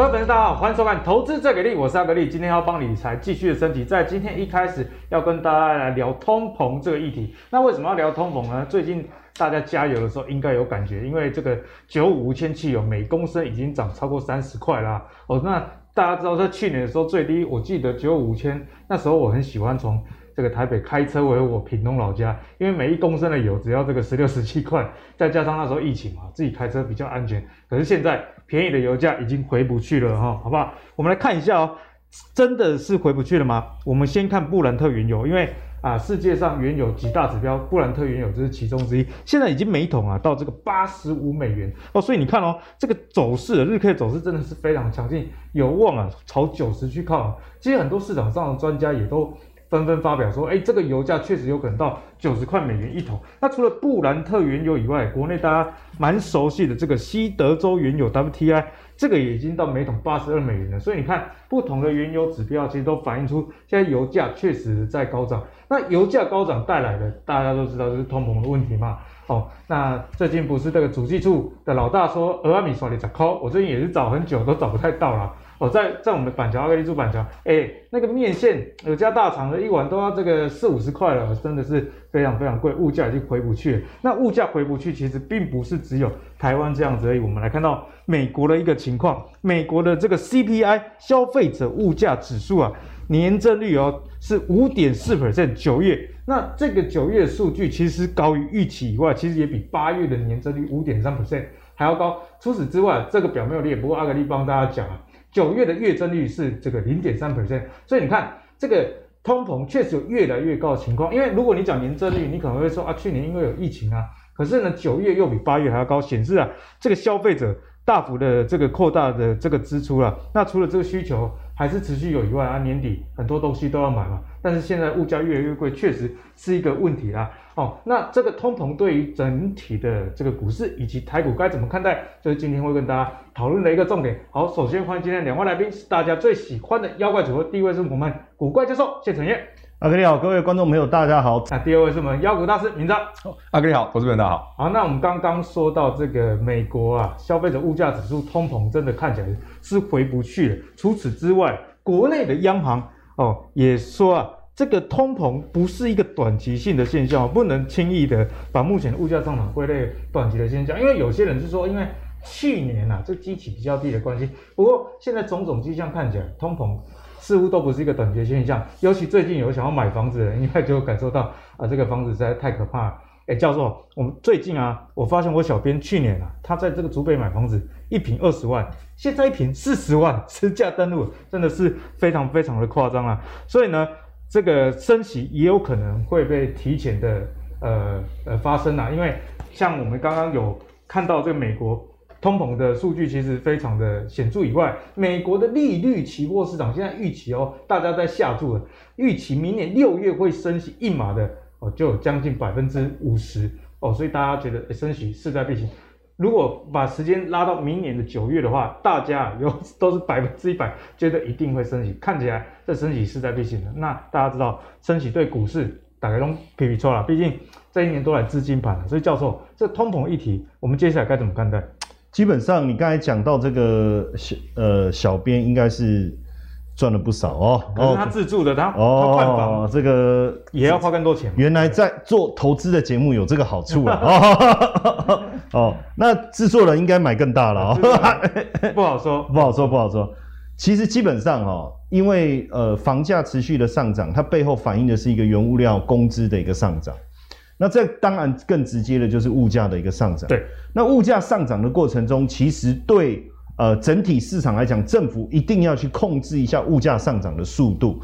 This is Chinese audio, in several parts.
各位粉丝，大家好，欢迎收看《投资最给力》，我是阿格力，今天要帮理财继续的升级。在今天一开始要跟大家来聊通膨这个议题。那为什么要聊通膨呢？最近大家加油的时候应该有感觉，因为这个九五无铅汽油每公升已经涨超过三十块啦。哦，那大家知道在去年的时候最低，我记得九五千那时候我很喜欢从。这个台北开车回我屏东老家，因为每一公升的油只要这个十六十七块，再加上那时候疫情嘛，自己开车比较安全。可是现在便宜的油价已经回不去了哈，好不好？我们来看一下哦，真的是回不去了吗？我们先看布兰特原油，因为啊世界上原油几大指标，布兰特原油这是其中之一，现在已经每桶啊到这个八十五美元哦，所以你看哦，这个走势日 K 走势真的是非常强劲，有望啊朝九十去靠。其实很多市场上的专家也都。纷纷发表说，哎，这个油价确实有可能到九十块美元一桶。那除了布兰特原油以外，国内大家蛮熟悉的这个西德州原油 WTI，这个也已经到每桶八十二美元了。所以你看，不同的原油指标其实都反映出现在油价确实在高涨。那油价高涨带来的，大家都知道就是通膨的问题嘛。哦，那最近不是这个主计处的老大说，俄阿米索里在抠，我最近也是找很久都找不太到了。哦，在在我们的板桥阿格力住板桥，哎，那个面线有家大厂的一碗都要这个四五十块了，真的是非常非常贵，物价已经回不去了。那物价回不去，其实并不是只有台湾这样子而已。我们来看到美国的一个情况，美国的这个 CPI 消费者物价指数啊，年增率哦是五点四 percent，九月。那这个九月数据其实高于预期以外，其实也比八月的年增率五点三 percent 还要高。除此之外，这个表没有列，不过阿格力帮大家讲啊。九月的月增率是这个零点三 percent，所以你看这个通膨确实有越来越高的情况。因为如果你讲年增率，你可能会说啊，去年因为有疫情啊，可是呢九月又比八月还要高，显示啊这个消费者大幅的这个扩大的这个支出了。那除了这个需求还是持续有以外啊，年底很多东西都要买嘛。但是现在物价越来越贵，确实是一个问题啦。哦，那这个通膨对于整体的这个股市以及台股该怎么看待？就是今天会跟大家讨论的一个重点。好，首先欢迎今天两位来宾，是大家最喜欢的妖怪组合。第一位是我们古怪教授谢承业，阿哥你好，各位观众朋友大家好。那第二位是我们妖股大师明章，阿哥你好，投资朋友大家好。好，那我们刚刚说到这个美国啊，消费者物价指数通膨真的看起来是回不去了。除此之外，国内的央行哦也说啊。这个通膨不是一个短期性的现象，不能轻易的把目前的物价上涨归类短期的现象。因为有些人是说，因为去年啊，这基期比较低的关系。不过现在种种迹象看起来，通膨似乎都不是一个短期的现象。尤其最近有想要买房子的人，应该就感受到啊，这个房子实在太可怕了。哎，教授，我们最近啊，我发现我小编去年啊，他在这个竹北买房子，一平二十万，现在一平四十万，实价登录真的是非常非常的夸张啊。所以呢。这个升息也有可能会被提前的呃呃发生啊，因为像我们刚刚有看到这个美国通膨的数据其实非常的显著以外，美国的利率期货市场现在预期哦，大家在下注了，预期明年六月会升息一码的哦，就有将近百分之五十哦，所以大家觉得升息势在必行。如果把时间拉到明年的九月的话，大家有 都是百分之一百觉得一定会升息，看起来这升息势在必行的。那大家知道升息对股市大概都皮皮错了，毕竟这一年都来资金盘了。所以教授，这通膨议题，我们接下来该怎么看待？基本上你刚才讲到这个小呃小编应该是。赚了不少哦，可是他自助的，他哦，他换房这个也要花更多钱。原来在做投资的节目有这个好处啊！哦，哦，那制作人应该买更大了哦！不好说，不好说，不好说。其实基本上哦，因为呃房价持续的上涨，它背后反映的是一个原物料工资的一个上涨。那这当然更直接的就是物价的一个上涨。对，那物价上涨的过程中，其实对。呃，整体市场来讲，政府一定要去控制一下物价上涨的速度。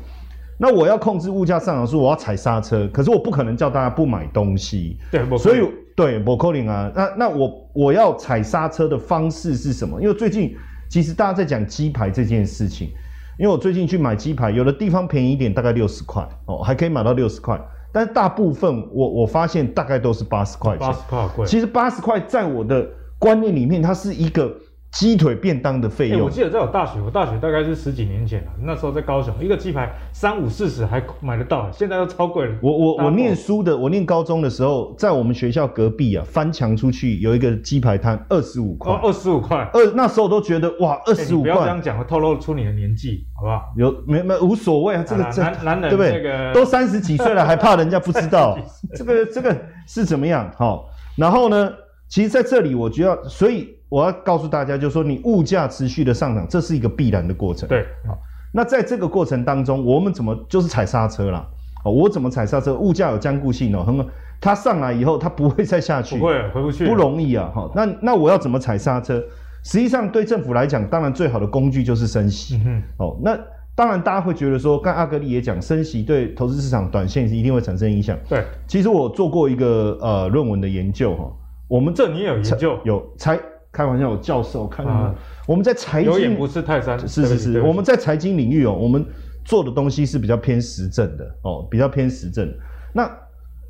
那我要控制物价上涨速度，我要踩刹车。可是我不可能叫大家不买东西。对，所以对，不可能啊。那那我我要踩刹车的方式是什么？因为最近其实大家在讲鸡排这件事情。因为我最近去买鸡排，有的地方便宜一点，大概六十块哦，还可以买到六十块。但是大部分我我发现大概都是八十块钱。八十块贵。其实八十块在我的观念里面，它是一个。鸡腿便当的费用、欸，我记得在我大学，我大学大概是十几年前了，那时候在高雄，一个鸡排三五四十还买得到，现在都超贵了。我我我念书的，我念高中的时候，在我们学校隔壁啊，翻墙出去有一个鸡排摊，二十五块，二十五块，二那时候都觉得哇，二十五块，不要这样讲，会透露出你的年纪，好不好？有没没无所谓啊，这个这男男人对不对？这个都三十几岁了，还怕人家不知道？这个这个是怎么样？好，然后呢，其实在这里我觉得，所以。我要告诉大家，就是说你物价持续的上涨，这是一个必然的过程。对，好，那在这个过程当中，我们怎么就是踩刹车啦？哦，我怎么踩刹车？物价有坚固性哦，很，它上来以后，它不会再下去，不会回不去，不容易啊。哈，那那我要怎么踩刹车？实际上对政府来讲，当然最好的工具就是升息。嗯哼，哦，那当然大家会觉得说，刚阿格力也讲，升息对投资市场短线是一定会产生影响。对，其实我做过一个呃论文的研究哈，我们这你也有研究有才。开玩笑，有教授看到吗？我们在财经，有眼不是泰山，是是是，我们在财经领域哦，我们做的东西是比较偏实证的哦，比较偏实证。那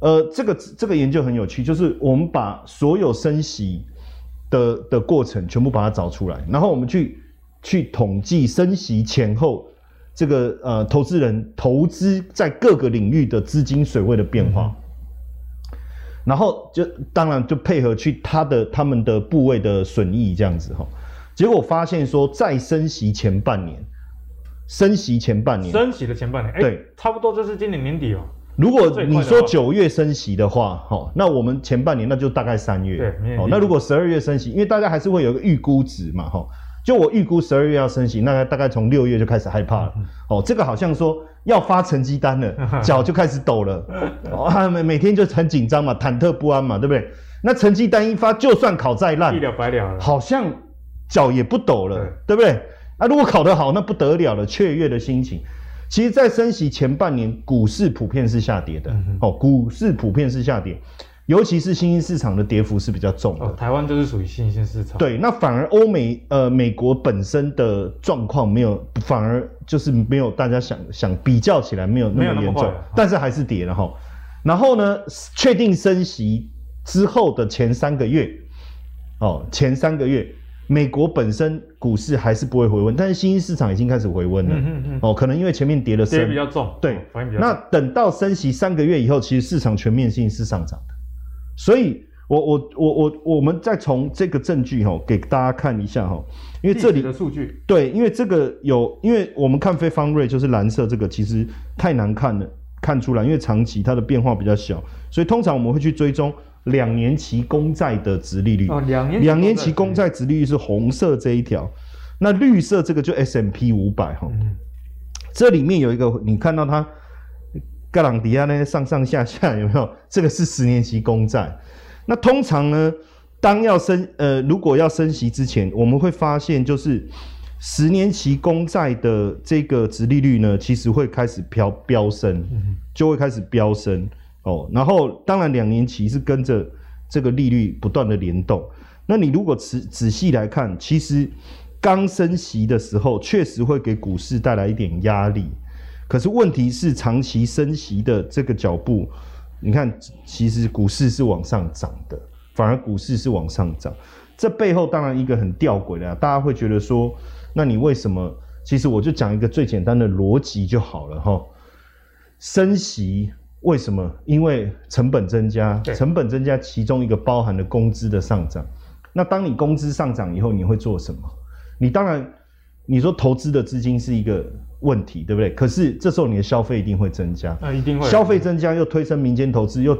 呃，这个这个研究很有趣，就是我们把所有升息的的过程全部把它找出来，然后我们去去统计升息前后这个呃投资人投资在各个领域的资金水位的变化。嗯然后就当然就配合去他的他们的部位的损益这样子哈，结果发现说在升息前半年，升息前半年，升息的前半年，对，差不多就是今年年底哦。如果你说九月升息的话，哈，那我们前半年那就大概三月，对，哦，那如果十二月升息，因为大家还是会有一个预估值嘛，哈。就我预估十二月要升息，那大概从六月就开始害怕了。哦，这个好像说要发成绩单了，脚就开始抖了。哦，每每天就很紧张嘛，忐忑不安嘛，对不对？那成绩单一发，就算考再烂，一了百了了，好像脚也不抖了，对，对不对？啊，如果考得好，那不得了了，雀跃的心情。其实，在升息前半年，股市普遍是下跌的。哦，股市普遍是下跌。尤其是新兴市场的跌幅是比较重的，哦，台湾就是属于新兴市场。对，那反而欧美呃美国本身的状况没有，反而就是没有大家想想比较起来没有那么严重，但是还是跌了哈。然后呢，确定升息之后的前三个月，哦，前三个月美国本身股市还是不会回温，但是新兴市场已经开始回温了。嗯嗯嗯。哦，可能因为前面跌了，跌比较重，对，反应比较重。那等到升息三个月以后，其实市场全面性是上涨的。所以我，我我我我我们再从这个证据哈，给大家看一下哈，因为这里的数据对，因为这个有，因为我们看非方瑞就是蓝色这个，其实太难看了，看出来，因为长期它的变化比较小，所以通常我们会去追踪两年期公债的殖利率。哦，两年两年期公债殖利率是红色这一条，那绿色这个就 S M P 五百哈，这里面有一个你看到它。格朗迪亚那些，上上下下有没有？这个是十年期公债。那通常呢，当要升呃，如果要升息之前，我们会发现就是十年期公债的这个殖利率呢，其实会开始飙飙升，就会开始飙升哦。然后当然两年期是跟着这个利率不断的联动。那你如果仔仔细来看，其实刚升息的时候，确实会给股市带来一点压力。可是问题是，长期升息的这个脚步，你看，其实股市是往上涨的，反而股市是往上涨。这背后当然一个很吊诡的，大家会觉得说，那你为什么？其实我就讲一个最简单的逻辑就好了哈。升息为什么？因为成本增加，成本增加，其中一个包含了工资的上涨。那当你工资上涨以后，你会做什么？你当然，你说投资的资金是一个。问题对不对？可是这时候你的消费一定会增加，啊，一定会。消费增加又推升民间投资，又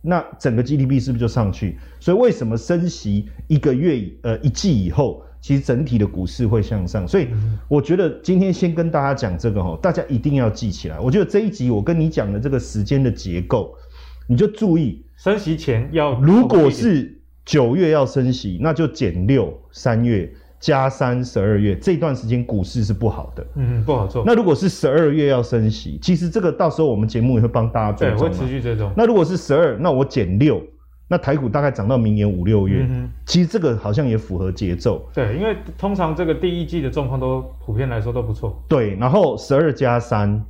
那整个 GDP 是不是就上去？所以为什么升息一个月呃一季以后，其实整体的股市会向上？所以我觉得今天先跟大家讲这个哈，大家一定要记起来。我觉得这一集我跟你讲的这个时间的结构，你就注意升息前要，如果是九月要升息，那就减六三月。加三十二月这段时间股市是不好的，嗯，不好做。那如果是十二月要升息，其实这个到时候我们节目也会帮大家追踪，对，会持续追踪。那如果是十二，那我减六，那台股大概涨到明年五六月，嗯哼，其实这个好像也符合节奏。对，因为通常这个第一季的状况都普遍来说都不错。对，然后十二加三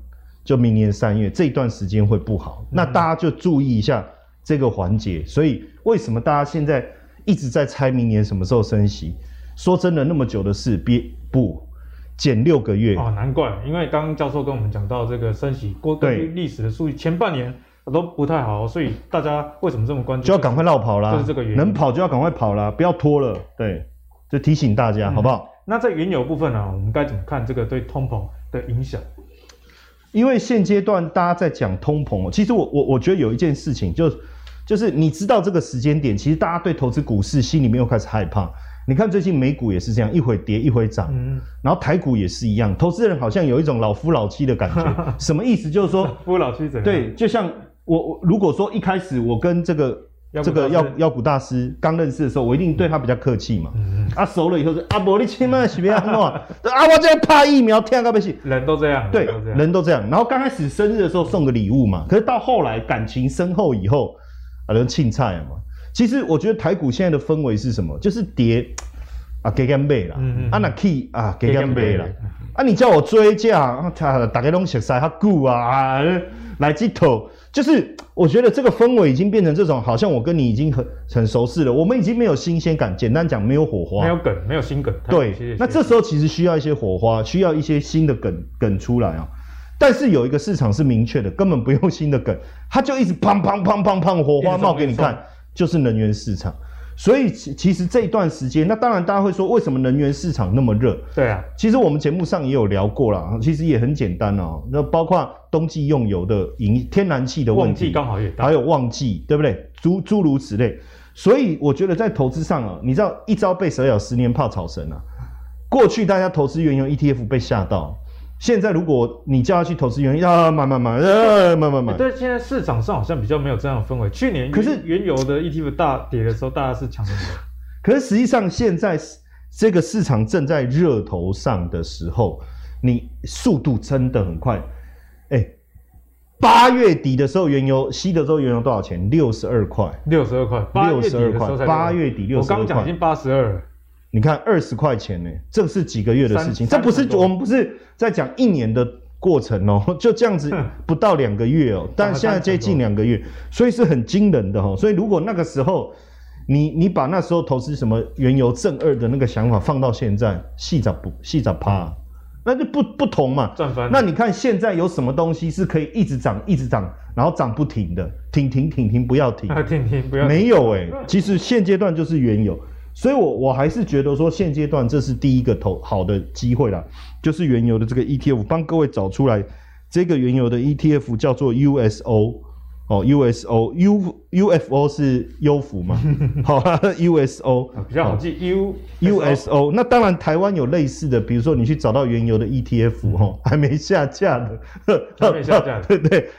就明年三月这一段时间会不好，嗯，那大家就注意一下这个环节。所以为什么大家现在一直在猜明年什么时候升息？说真的，那么久的事，别不减六个月哦，难怪，因为刚刚教授跟我们讲到这个升息，过根据历史的数据，前半年都不太好，所以大家为什么这么关注？就要赶快绕跑啦，就是这个原因，能跑就要赶快跑啦，不要拖了。对，就提醒大家，嗯、好不好？那在原油部分呢、啊，我们该怎么看这个对通膨的影响？因为现阶段大家在讲通膨，其实我我我觉得有一件事情，就就是你知道这个时间点，其实大家对投资股市心里面又开始害怕。你看最近美股也是这样，一会跌一会涨，嗯、然后台股也是一样，投资人好像有一种老夫老妻的感觉。什么意思？就是说老 夫老妻怎样？对，就像我我如果说一开始我跟这个。这个妖妖股大师刚认识的时候，我一定对他比较客气嘛。嗯、啊，熟了以后说啊，伯你千万是不要弄啊，啊，我 这怕疫苗，天啊，不行。人都这样，对，人都这样。然后刚开始生日的时候送个礼物嘛，可是到后来感情深厚以后，啊，人庆菜嘛。其实我觉得台股现在的氛围是什么？就是跌啊，给干贝啦，啊那 key 啊，给干贝啦。啊，你叫我追价，啊，大家拢熟悉，他股啊，啊，来这头。就是我觉得这个氛围已经变成这种，好像我跟你已经很很熟悉了，我们已经没有新鲜感。简单讲，没有火花，没有梗，没有新梗。对，那这时候其实需要一些火花，需要一些新的梗梗出来啊。但是有一个市场是明确的，根本不用新的梗，它就一直砰砰砰砰砰火花冒给你看，就是能源市场。所以其其实这一段时间，那当然大家会说，为什么能源市场那么热？对啊，其实我们节目上也有聊过啦，其实也很简单哦。那包括冬季用油的引天然气的问题，刚好也，还有旺季，对不对？诸诸如此类。所以我觉得在投资上啊，你知道一朝被蛇咬，十年怕草绳啊。过去大家投资原油 ETF 被吓到。现在如果你叫他去投资原油，啊，买买买，啊，买买买。但，现在市场上好像比较没有这样的氛围。去年可是原油的 ETF 大跌的时候，大家是抢的。可是实际上现在这个市场正在热头上的时候，你速度真的很快。哎，八月底的时候，原油西德州原油多少钱？六十二块。六十二块。六十二块。八月底六十。我刚讲已经八十二了。你看二十块钱呢，这是几个月的事情，这不是我们不是在讲一年的过程哦，就这样子不到两个月哦，但现在接近两个月，所以是很惊人的哦。所以如果那个时候你你把那时候投资什么原油正二的那个想法放到现在，细咋不细咋趴，那就不不同嘛。那你看现在有什么东西是可以一直涨一直涨，然后涨不停的，停停停停不要停，停停不要停。没有哎，其实现阶段就是原油。所以我，我我还是觉得说，现阶段这是第一个投好的机会啦，就是原油的这个 ETF，帮各位找出来，这个原油的 ETF 叫做 USO，哦，USO，U UFO 是优福嘛，好，USO 比较好记，U USO，那当然台湾有类似的，比如说你去找到原油的 ETF 哦，还没下架的，还没下架的，对 对，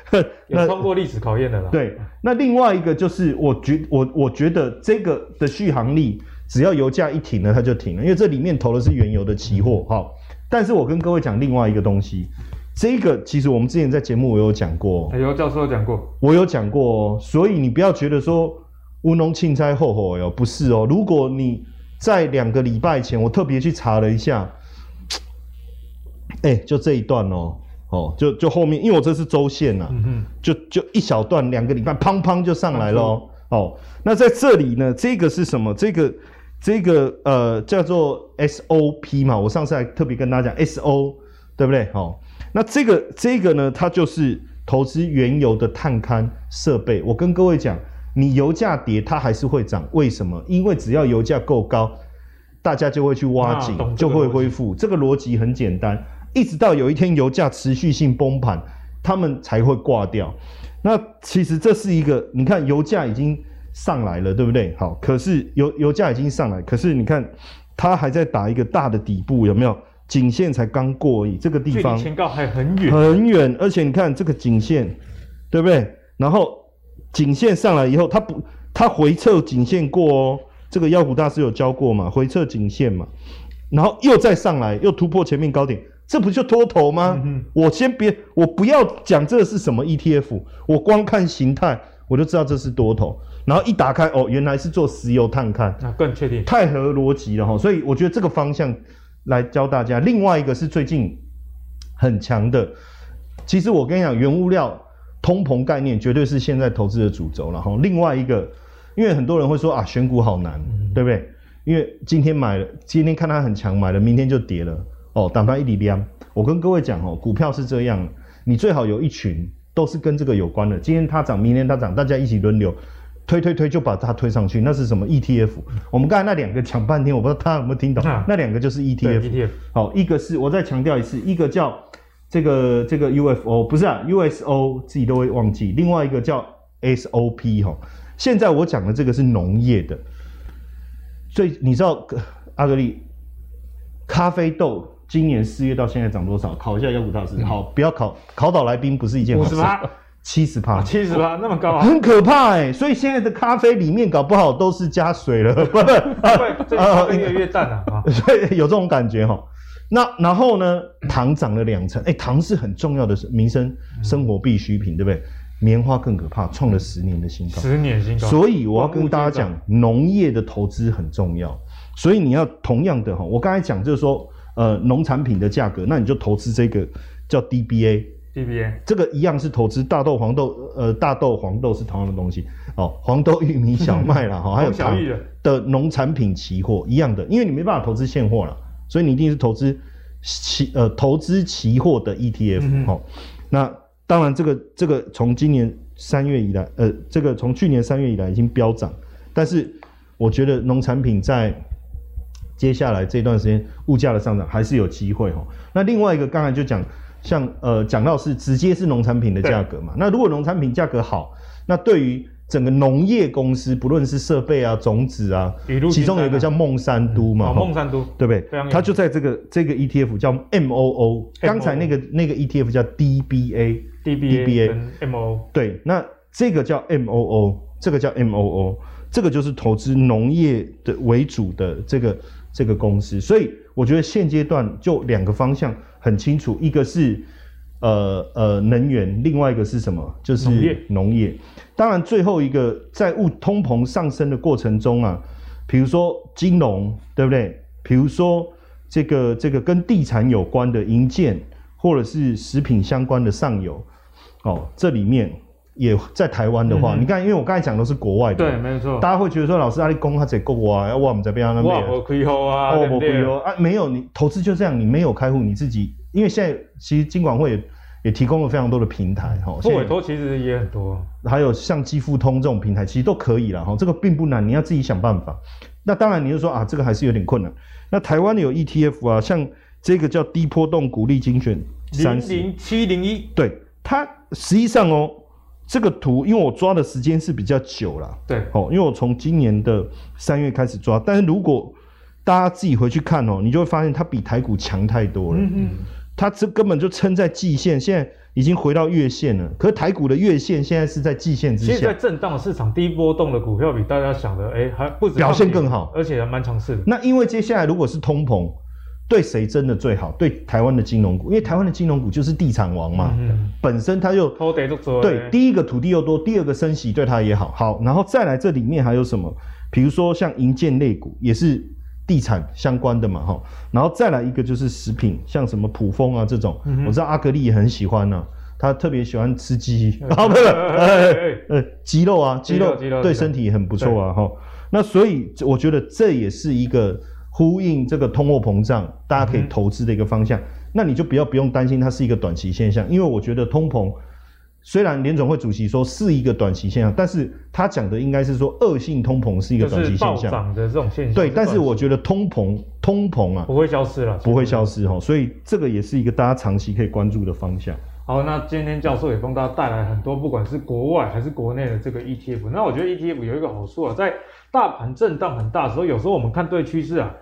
有通过历史考验的啦。对，那另外一个就是我觉我我觉得这个的续航力。只要油价一停了，它就停了，因为这里面投的是原油的期货，哈。但是我跟各位讲另外一个东西，这个其实我们之前在节目我有讲过，有教授有讲过，我有讲过，所以你不要觉得说乌龙庆灾后悔哟，不是哦。如果你在两个礼拜前，我特别去查了一下，哎，就这一段哦，哦，就就后面，因为我这是周线呐、啊，嗯，就就一小段，两个礼拜，砰砰就上来了哦。那在这里呢，这个是什么？这个。这个呃叫做 SOP 嘛，我上次还特别跟大家讲 SO，对不对？好，那这个这个呢，它就是投资原油的探勘设备。我跟各位讲，你油价跌，它还是会涨，为什么？因为只要油价够高，大家就会去挖井，啊、就会恢复。这个逻辑很简单，一直到有一天油价持续性崩盘，他们才会挂掉。那其实这是一个，你看油价已经。上来了，对不对？好，可是油油价已经上来，可是你看它还在打一个大的底部，有没有？颈线才刚过而已，这个地方前高还很远，很远。而且你看这个颈线，对不对？然后颈线上来以后，它不，它回撤颈线过哦。这个妖股大师有教过嘛？回撤颈线嘛，然后又再上来，又突破前面高点，这不就脱头吗？嗯、我先别，我不要讲这是什么 ETF，我光看形态我就知道这是多头。然后一打开哦，原来是做石油探勘，那更确定，太合逻辑了哈。所以我觉得这个方向来教大家。另外一个是最近很强的，其实我跟你讲，原物料通膨概念绝对是现在投资的主轴了哈。另外一个，因为很多人会说啊，选股好难，对不对？因为今天买了，今天看它很强，买了，明天就跌了。哦，打翻一底量。我跟各位讲哦，股票是这样，你最好有一群都是跟这个有关的。今天它涨，明天它涨，大家一起轮流推推推，就把它推上去。那是什么 ETF？我们刚才那两个讲半天，我不知道大家有没有听懂？啊、那两个就是 ETF。ETF。好，一个是我再强调一次，一个叫这个这个 UFO，不是啊，USO 自己都会忘记。另外一个叫 SOP 哈。现在我讲的这个是农业的，所以你知道阿格力咖啡豆。今年四月到现在涨多少？考一下妖股大师。好，不要考，考倒来宾不是一件好事。五十趴，七十趴，七十趴，那么高啊？很可怕哎、欸！所以现在的咖啡里面搞不好都是加水了，不不，这咖啡越来越淡了啊！所以有这种感觉哈。那然后呢？糖涨了两成，哎、欸，糖是很重要的民生生活必需品，对不对？棉花更可怕，创了十年的新高，十年新高。所以我要跟大家讲，农业的投资很重要。所以你要同样的哈，我刚才讲就是说。呃，农产品的价格，那你就投资这个叫 DBA，DBA，这个一样是投资大豆、黄豆，呃，大豆、黄豆是同样的东西，哦，黄豆、玉米、小麦啦，哈、哦，还有糖的农产品期货一样的，因为你没办法投资现货了，所以你一定是投资期，呃，投资期货的 ETF，嗯哦，那当然这个这个从今年三月以来，呃，这个从去年三月以来已经飙涨，但是我觉得农产品在接下来这段时间物价的上涨还是有机会哦。那另外一个刚才就讲，像呃讲到是直接是农产品的价格嘛。那如果农产品价格好，那对于整个农业公司，不论是设备啊、种子啊，其中有一个叫孟山都嘛，孟山都对不对？它就在这个这个 ETF 叫 MOO，刚才那个那个 ETF 叫 DBA，DBA 跟 MOO 对，那这个叫 MOO，这个叫 MOO，这个就是投资农业的为主的这个。这个公司，所以我觉得现阶段就两个方向很清楚，一个是呃呃能源，另外一个是什么？就是农业。农业。当然，最后一个在物通膨上升的过程中啊，比如说金融，对不对？比如说这个这个跟地产有关的营建，或者是食品相关的上游，哦，这里面。也在台湾的话，嗯、你看，因为我刚才讲的是国外的，对，没错。大家会觉得说，老师阿里公他在国外，我们在边上那边，我开户啊，我不开户啊，没有，你投资就这样，你没有开户，你自己，因为现在其实金管会也，也提供了非常多的平台，哈，复委托其实也很多，还有像积富通这种平台，其实都可以了，哈，这个并不难，你要自己想办法。那当然，你就说啊，这个还是有点困难。那台湾有 ETF 啊，像这个叫低波动股利精选三零零七零一，对，它实际上哦。这个图，因为我抓的时间是比较久了，对，哦，因为我从今年的三月开始抓，但是如果大家自己回去看哦，你就会发现它比台股强太多了，嗯嗯，它这根本就撑在季线，现在已经回到月线了，可是台股的月线现在是在季线之下，现在震荡市场低波动的股票比大家想的，哎，还不止表现更好，而且还蛮强势的。那因为接下来如果是通膨。对谁真的最好？对台湾的金融股，因为台湾的金融股就是地产王嘛，嗯、本身它就对第一个土地又多，第二个升息对它也好。好，然后再来这里面还有什么？比如说像银建类股也是地产相关的嘛，哈。然后再来一个就是食品，像什么普丰啊这种，嗯、我知道阿格力也很喜欢呢、啊，他特别喜欢吃鸡，啊不是，呃鸡肉啊，鸡肉对身体也很不错啊，哈。那所以我觉得这也是一个。呼应这个通货膨胀，大家可以投资的一个方向，嗯、那你就不要不用担心它是一个短期现象，因为我觉得通膨虽然联总会主席说是一个短期现象，但是他讲的应该是说恶性通膨是一个短期现象，涨的这种现象。对，但是我觉得通膨通膨啊不会消失了，不会消失哈，所以这个也是一个大家长期可以关注的方向。好，那今天教授也帮大家带来很多，不管是国外还是国内的这个 ETF。那我觉得 ETF 有一个好处啊，在大盘震荡很大的时候，有时候我们看对趋势啊。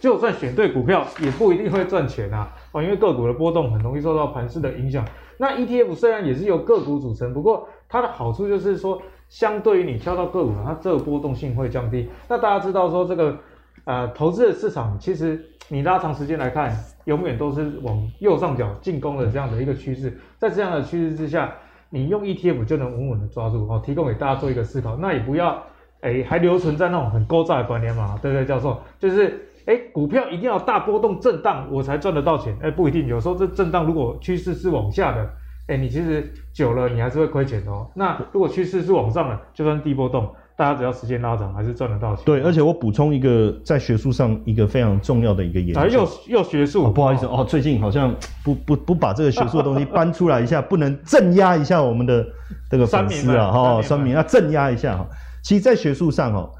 就算选对股票，也不一定会赚钱啊！哦，因为个股的波动很容易受到盘势的影响。那 ETF 虽然也是由个股组成，不过它的好处就是说，相对于你挑到个股，它这个波动性会降低。那大家知道说这个呃投资的市场，其实你拉长时间来看，永远都是往右上角进攻的这样的一个趋势。在这样的趋势之下，你用 ETF 就能稳稳的抓住哦。提供给大家做一个思考。那也不要哎还留存在那种很勾诈的观念嘛，对不对，教授？就是。哎，股票一定要大波动震荡，我才赚得到钱。哎，不一定，有时候这震荡如果趋势是往下的，哎，你其实久了你还是会亏钱的哦。那如果趋势是往上的，就算低波动，大家只要时间拉长，还是赚得到钱。对，而且我补充一个在学术上一个非常重要的一个研究，啊、又又学术、哦，不好意思哦，最近好像不不不把这个学术的东西搬出来一下，不能镇压一下我们的这个粉丝啊哈，酸民要镇压一下哈。其实，在学术上哈。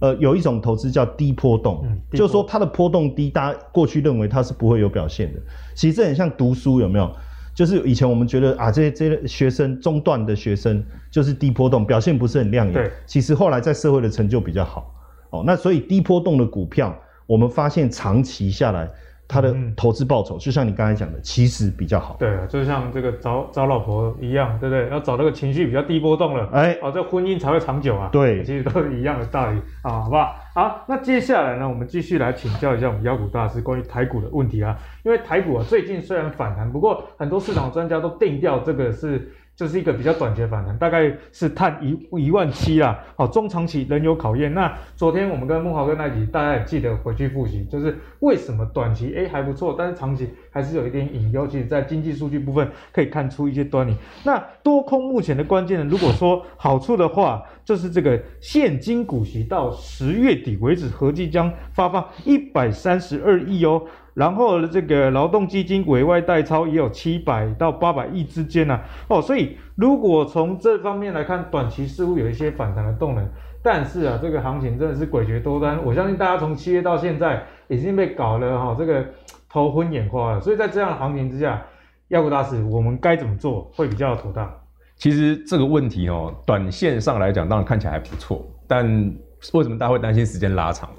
呃，有一种投资叫低波动，嗯、就是说它的波动低，大家过去认为它是不会有表现的。其实这很像读书，有没有？就是以前我们觉得啊，这些这些学生中段的学生就是低波动，表现不是很亮眼。对，其实后来在社会的成就比较好。哦，那所以低波动的股票，我们发现长期下来。他的投资报酬，就像你刚才讲的，其实比较好。对啊，就像这个找找老婆一样，对不对？要找那个情绪比较低波动了，哎，哦，这婚姻才会长久啊。对，其实都是一样的道理啊，好不好？好，那接下来呢，我们继续来请教一下我们妖股大师关于台股的问题啊。因为台股啊，最近虽然反弹，不过很多市场专家都定调这个是。这是一个比较短期的反弹，大概是探一一万七啦。好，中长期仍有考验。那昨天我们跟孟豪哥那集，大家也记得回去复习，就是为什么短期诶还不错，但是长期还是有一点隐忧。其实，在经济数据部分可以看出一些端倪。那多空目前的关键呢，如果说好处的话，就是这个现金股息到十月底为止，合计将发放一百三十二亿哦。然后这个劳动基金委外代操也有七百到八百亿之间呐、啊，哦，所以如果从这方面来看，短期似乎有一些反弹的动能，但是啊，这个行情真的是诡谲多端，我相信大家从七月到现在已经被搞了哈，这个头昏眼花了，所以在这样的行情之下，妖股大师，我们该怎么做会比较妥当？其实这个问题哦，短线上来讲，当然看起来还不错，但为什么大家会担心时间拉长？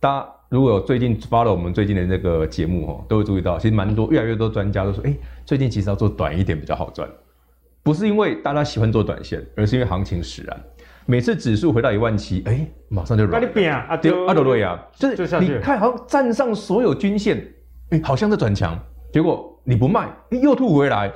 大家。如果最近发了我们最近的那个节目哦，都会注意到，其实蛮多越来越多专家都说，哎，最近其实要做短一点比较好赚，不是因为大家喜欢做短线，而是因为行情使然。每次指数回到一万七，哎，马上就软。对啊，阿多瑞啊，就是你看，好像站上所有均线，哎，好像在转强，结果你不卖，又吐回来，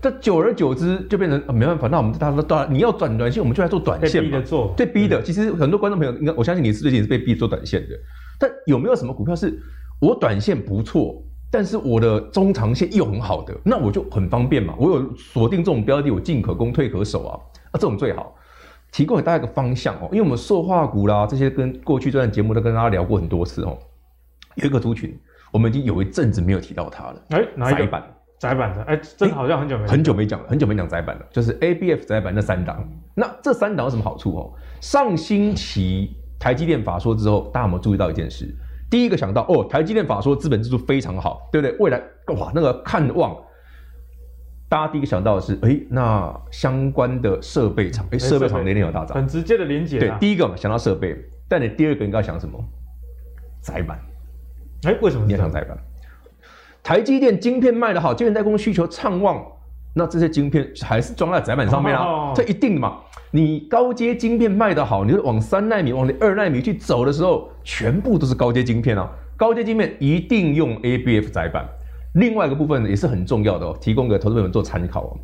这久而久之就变成啊，没办法，那我们大家都你要转短线，我们就来做短线嘛。被逼的做，对逼的。其实很多观众朋友，应该我相信你是最近是被逼做短线的。但有没有什么股票是我短线不错，但是我的中长线又很好的，那我就很方便嘛。我有锁定这种标的，我进可攻退可守啊，啊，这种最好。提供给大家一个方向哦，因为我们塑化股啦这些跟过去这段节目都跟大家聊过很多次哦。有一个族群，我们已经有一阵子没有提到它了。哎，哪一个？窄板，载板的。哎，真的好像很久没很久没讲了，很久没讲窄板了，就是 ABF 窄板那三档。那这三档有什么好处哦？上星期。台积电法说之后，大家有没有注意到一件事？第一个想到哦，台积电法说资本支出非常好，对不对？未来哇，那个看望，大家第一个想到的是，哎，那相关的设备厂，哎，设备厂那天有大涨，很直接的连结。对，第一个想到设备，但你第二个应该想什么？载板。哎，为什么你要想载板？台积电晶片卖得好，晶圆代工需求畅旺，那这些晶片还是装在载板上面啊，这一定的嘛。你高阶晶片卖得好，你就往三纳米、往你二纳米去走的时候，全部都是高阶晶片啊。高阶晶片一定用 ABF 载板。另外一个部分也是很重要的哦，提供给投资朋友们做参考哦。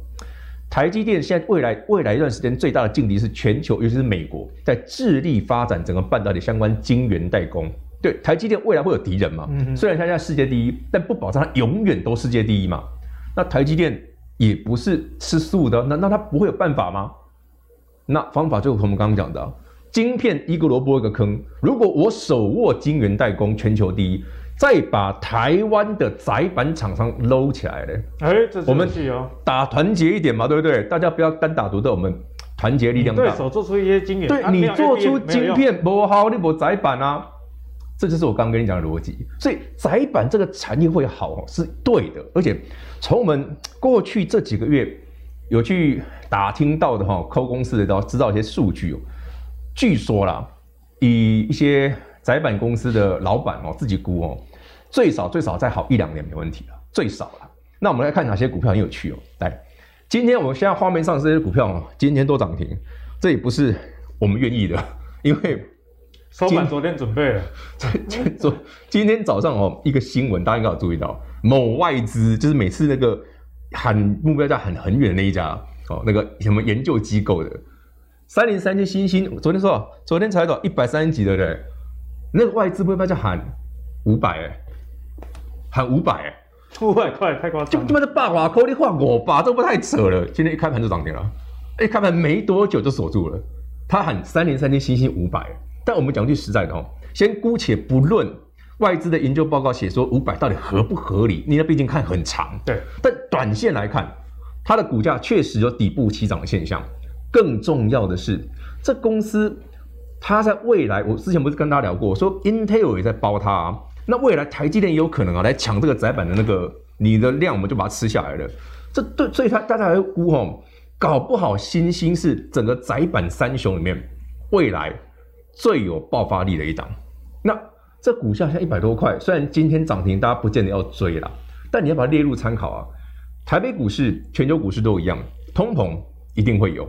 台积电现在未来未来一段时间最大的劲敌是全球，尤其是美国，在致力发展整个半导体相关晶圆代工。对，台积电未来会有敌人嘛？嗯。虽然它现在世界第一，但不保证它永远都世界第一嘛。那台积电也不是吃素的，那那他不会有办法吗？那方法就是我们刚刚讲的，晶片一个萝卜一个坑。如果我手握晶圆代工全球第一，再把台湾的载板厂商搂起来嘞，哎，这是我们打团结一点嘛，对不对？大家不要单打独斗，我们团结力量大。对手做出一些晶圆，对你做出晶片不好，你不载板啊，这就是我刚跟你讲的逻辑。所以窄板这个产业会好是对的，而且从我们过去这几个月。有去打听到的哈，扣公司的都知道一些数据哦。据说啦，以一些窄板公司的老板哦自己估哦，最少最少再好一两年没问题了，最少了。那我们来看哪些股票很有趣哦。来，今天我们现在画面上这些股票哦，今天都涨停，这也不是我们愿意的，因为收盘昨天准备了。昨 今天早上哦，一个新闻大家应该有注意到，某外资就是每次那个。喊目标价很很远的那一家哦，那个什么研究机构的三零三七星星，昨天说昨天才到一百三十几的人，那个外资目标价喊五百哎，喊五百哎，五百块太夸张，就他妈的八瓦扣你换我吧，这不太扯了。今天一开盘就涨停了，一开盘没多久就锁住了，他喊三零三七星星五百，但我们讲句实在的哦，先姑且不论外资的研究报告写说五百到底合不合理，你那毕竟看很长，对，但短线来看，它的股价确实有底部起涨的现象。更重要的是，这公司它在未来，我之前不是跟大家聊过，我说 Intel 也在包它啊，那未来台积电也有可能啊来抢这个窄板的那个你的量，我们就把它吃下来了。这对，所以它大家还会估哦，搞不好新兴是整个窄板三雄里面未来最有爆发力的一档。那这股价现在一百多块，虽然今天涨停，大家不见得要追啦，但你要把它列入参考啊。台北股市、全球股市都一样，通膨一定会有。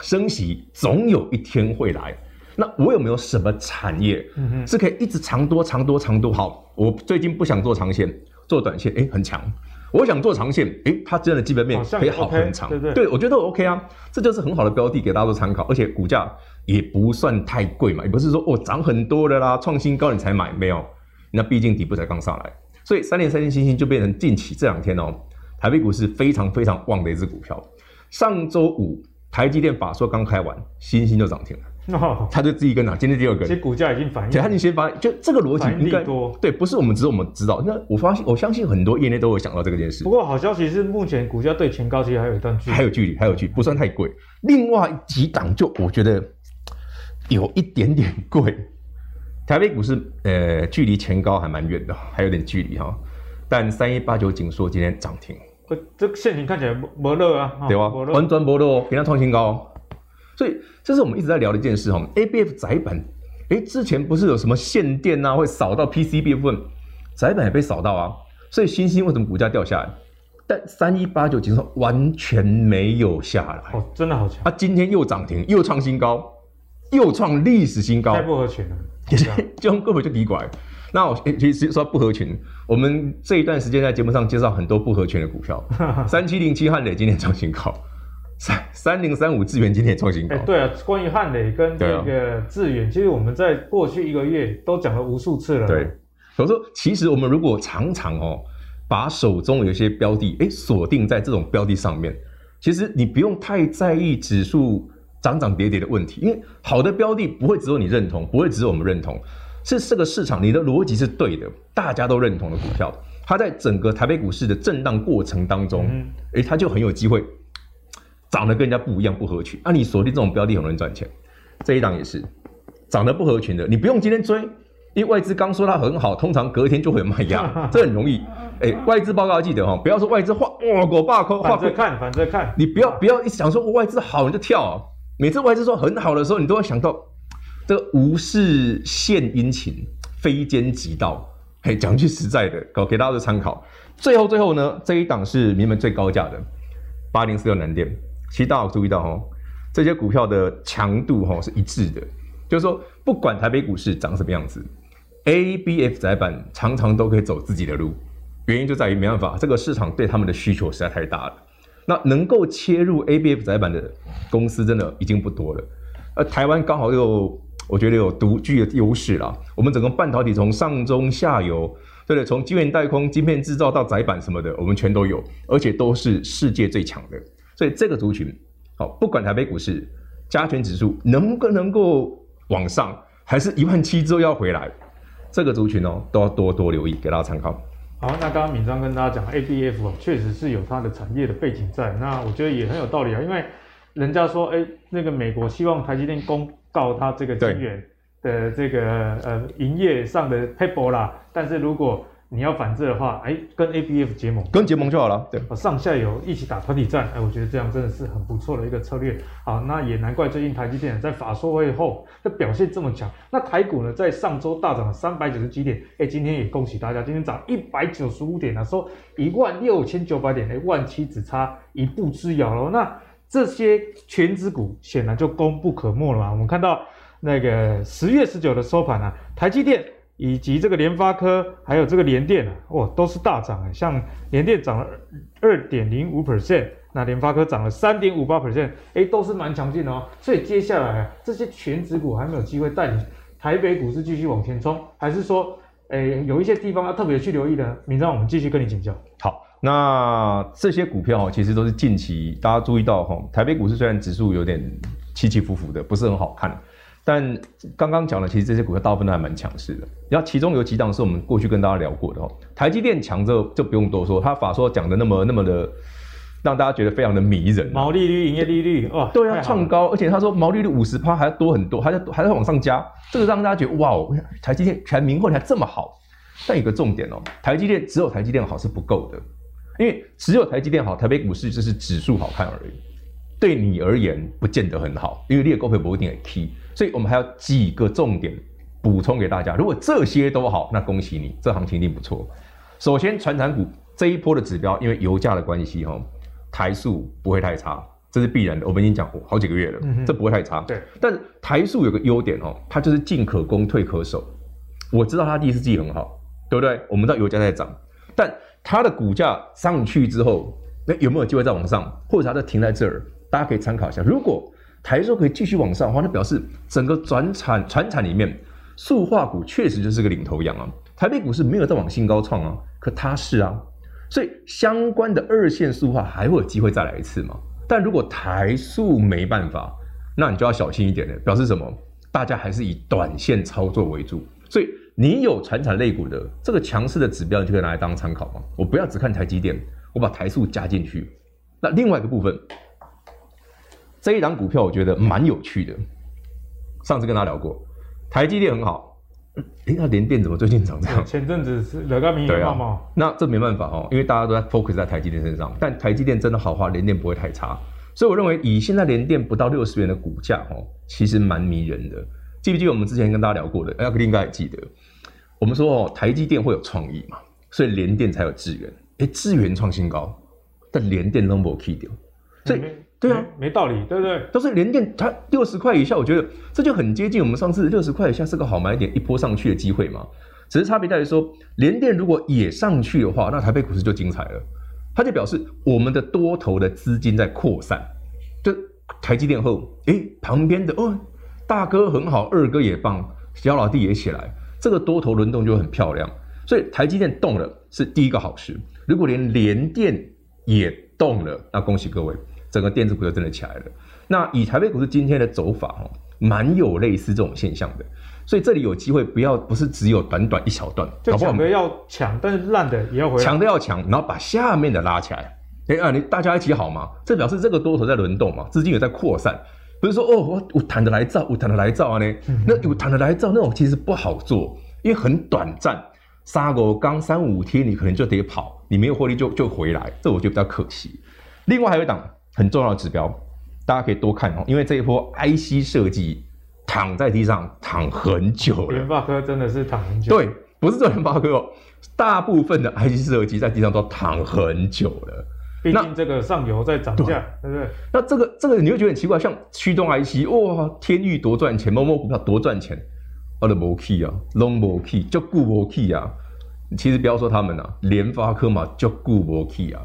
升息总有一天会来，那我有没有什么产业是可以一直长多长多长多？好，我最近不想做长线，做短线，哎，很强。我想做长线，哎，它真的基本面可以好很长，对对，对我觉得 OK 啊，这就是很好的标的给大家做参考，而且股价也不算太贵嘛，也不是说哦涨很多的啦，创新高你才买，没有，那毕竟底部才刚上来，所以三零三七欣兴就变成近期这两天哦，台北股市非常非常旺的一只股票，上周五。台积电法说刚开完，新兴就涨停了，哦，他就第一根涨，今天第二根，其实股价已经反映，对，他已经先发，就这个逻辑应该多，对，不是我们只是我们知道，那我发现我相信很多业内都有想到这个件事。不过好消息是，目前股价对前高其实还有一段距离，还有距离，还有距离，不算太贵。另外几档就我觉得有一点点贵，台北股市呃距离前高还蛮远的，还有点距离哈。但三一八九紧缩今天涨停。这个线型看起来没热啊，对吧？完全没热哦，给它创新高哦。所以这是我们一直在聊的一件事哈。ABF 窄板，哎，之前不是有什么限电啊，会扫到 PCB 部分，窄板也被扫到啊。所以新兴为什么股价掉下来？但三一八九景硕完全没有下来，哦，真的好强。它今天又涨停，又创新高，又创历史新高，太不合群了，就根本就奇怪。那我其实说不合群，我们这一段时间在节目上介绍很多不合群的股票，三七零七汉磊今天创新高，三三零三五智源今天也创新高。哎，对啊，关于汉磊跟这个智原，其实我们在过去一个月都讲了无数次了。对，所以说其实我们如果常常哦，把手中有一些标的哎锁定在这种标的上面，其实你不用太在意指数涨涨跌跌的问题，因为好的标的不会只有你认同，不会只有我们认同。是这个市场，你的逻辑是对的，大家都认同的股票，它在整个台北股市的震荡过程当中，哎、嗯，它就很有机会涨得跟人家不一样，不合群。那、啊、你锁定这种标的，很容易赚钱。这一档也是涨得不合群的，你不用今天追，因为外资刚说它很好，通常隔天就会有卖压，这很容易。哎，外资报告要记得哈，不要说外资画哇，狗爸扣，反着看，反着看，你不要不要一想说外资好你就跳、啊，每次外资说很好的时候，你都会想到。这个无事献殷勤，非奸即盗。嘿，讲句实在的，搞给大家的参考。最后，最后呢，这一档是你们最高价的八零四六南电。其实大家有注意到哦，这些股票的强度哈是一致的，就是说，不管台北股市长什么样子，ABF 载板常常都可以走自己的路。原因就在于没办法，这个市场对他们的需求实在太大了。那能够切入 ABF 载板的公司，真的已经不多了。而台湾刚好又。我觉得有独具的优势啦。我们整个半导体从上中下游，对不对？从晶圆代工、晶片制造到载板什么的，我们全都有，而且都是世界最强的。所以这个族群，好，不管台北股市加权指数能不能够往上，还是一万七之后要回来，这个族群哦，都要多多留意，给大家参考。好，那刚刚敏章跟大家讲，ABF 确实是有它的产业的背景在，那我觉得也很有道理啊，因为人家说，哎，那个美国希望台积电公。告它这个晶圆的这个呃营业上的 table 啦，但是如果你要反制的话，哎，跟 ABF 结盟，跟结盟就好了，对，上下游一起打团体战，哎，我觉得这样真的是很不错的一个策略。好，那也难怪最近台积电在法说会后的表现这么强。那台股呢，在上周大涨了三百九十几点，哎，今天也恭喜大家，今天涨一百九十五点啊，收一万六千九百点，哎，万七只差一步之遥了。那这些全指股显然就功不可没了嘛。我们看到那个十月十九的收盘啊，台积电以及这个联发科，还有这个联电啊，哇，都是大涨诶。像联电涨了二点零五 percent，那联发科涨了三点五八 percent，哎，都是蛮强劲的哦。所以接下来啊，这些权值股还没有机会带领台北股市继续往前冲，还是说，哎，有一些地方要特别去留意的？闵漳，我们继续跟你请教。好。那这些股票其实都是近期大家注意到哈，台北股市虽然指数有点起起伏伏的，不是很好看。但刚刚讲了，其实这些股票大部分都还蛮强势的。然后其中有几档是我们过去跟大家聊过的哦。台积电强这就不用多说，他法说讲的那么那么的，让大家觉得非常的迷人。毛利率、营业利率，哇，对啊，创高，而且他说毛利率五十趴还要多很多，还在还在往上加，这个让大家觉得哇哦，台积电全明后还这么好。但有个重点哦，台积电只有台积电好是不够的，因为只有台积电好，台北股市就是指数好看而已。对你而言不见得很好，因为列高配不一定很 key。所以我们还有几个重点补充给大家。如果这些都好，那恭喜你，这行情一定不错。首先，传产股这一波的指标，因为油价的关系，哈，台塑不会太差，这是必然的。我们已经讲过好几个月了，这不会太差。对。但台塑有个优点哦，它就是进可攻，退可守。我知道它第四季很好，对不对？我们知道油价在涨，但它的股价上去之后，那有没有机会再往上，或者它就停在这儿？大家可以参考一下。如果台塑可以继续往上的话，那表示整个转产、传产里面，塑化股确实就是个领头羊啊。台北股市没有再往新高创啊，可它是啊，所以相关的二线塑化还会有机会再来一次吗。但如果台塑没办法，那你就要小心一点了，表示什么？大家还是以短线操作为主。所以你有传产类股的这个强势的指标，你就可以拿来当参考嘛。我不要只看台积电，我把台塑加进去。那另外一个部分。这一档股票我觉得蛮有趣的，上次跟他聊过，台积电很好，哎，那联电怎么最近涨这样？前阵子是两个明显嘛，那这没办法哦，因为大家都在 focus 在台积电身上，但台积电真的好话，联电不会太差，所以我认为以现在联电不到六十元的股价哦，其实蛮迷人的。记不记得我们之前跟大家聊过的？阿格力应该还记得，我们说哦，台积电会有创意嘛，所以联电才有资源，哎，资源创新高，但联电都没 key 掉，所以。对啊，没道理，对不对？都是联电，它六十块以下，我觉得这就很接近我们上次六十块以下是个好买点，一波上去的机会嘛。只是差别在于说，联电如果也上去的话，那台北股市就精彩了。它就表示我们的多头的资金在扩散，就台积电后，哎，旁边的哦，大哥很好，二哥也棒，小老弟也起来，这个多头轮动就很漂亮。所以台积电动了是第一个好事。如果连联电也动了，那恭喜各位。整个电子股就真的起来了。那以台北股市今天的走法哦，蛮有类似这种现象的。所以这里有机会，不要不是只有短短一小段，就抢的要抢，但是烂的也要回来。抢的要抢，然后把下面的拉起来。哎啊，你大家一起好吗？这表示这个多头在轮动嘛，资金也在扩散。不是说哦，我我谈的来造，我谈的来造啊呢？那有谈的来造那种其实不好做，因为很短暂，杀个刚三五天，你可能就得跑，你没有获利就就回来，这我觉得比较可惜。另外还有一档。很重要的指标，大家可以多看哦，因为这一波 IC 设计躺在地上躺很久了。联发科真的是躺很久。对，不是做联发科哦，大部分的 IC 设计在地上都躺很久了。毕竟这个上游在涨价，对，不对？那这个这个你会觉得很奇怪，像驱动 IC，哇，天域多赚钱，某某股票多赚钱，我，都没 key 啊，long 没 key，就固没 key 啊。其实不要说他们啊，联发科嘛，就固没 key 啊。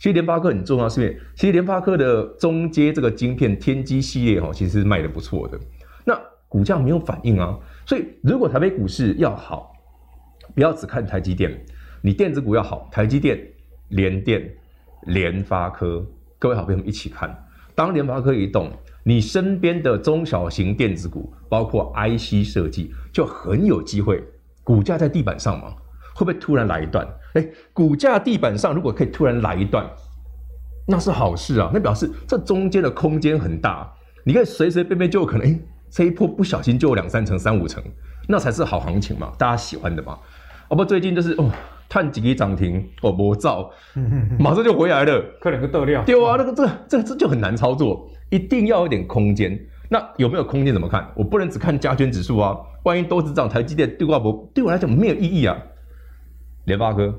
其实联发科很重要，是因为其实联发科的中阶这个晶片天玑系列哈，其实是卖的不错的。那股价没有反应啊，所以如果台北股市要好，不要只看台积电，你电子股要好，台积电、联电、联发科，各位好朋友一起看。当联发科一动，你身边的中小型电子股，包括 IC 设计，就很有机会，股价在地板上嘛。会不会突然来一段？哎，股价地板上如果可以突然来一段，那是好事啊！那表示这中间的空间很大，你可以随随便便就有可能，哎，这一波不小心就有两三成、三五成，那才是好行情嘛，大家喜欢的嘛。哦不，最近就是哦，探几个涨停哦，魔造，马上就回来了，快点个豆料。对啊，那个这这这就很难操作，一定要有点空间。那有没有空间怎么看？我不能只看加权指数啊，万一都只涨台积电，对挂不？对我来讲没有意义啊。联发科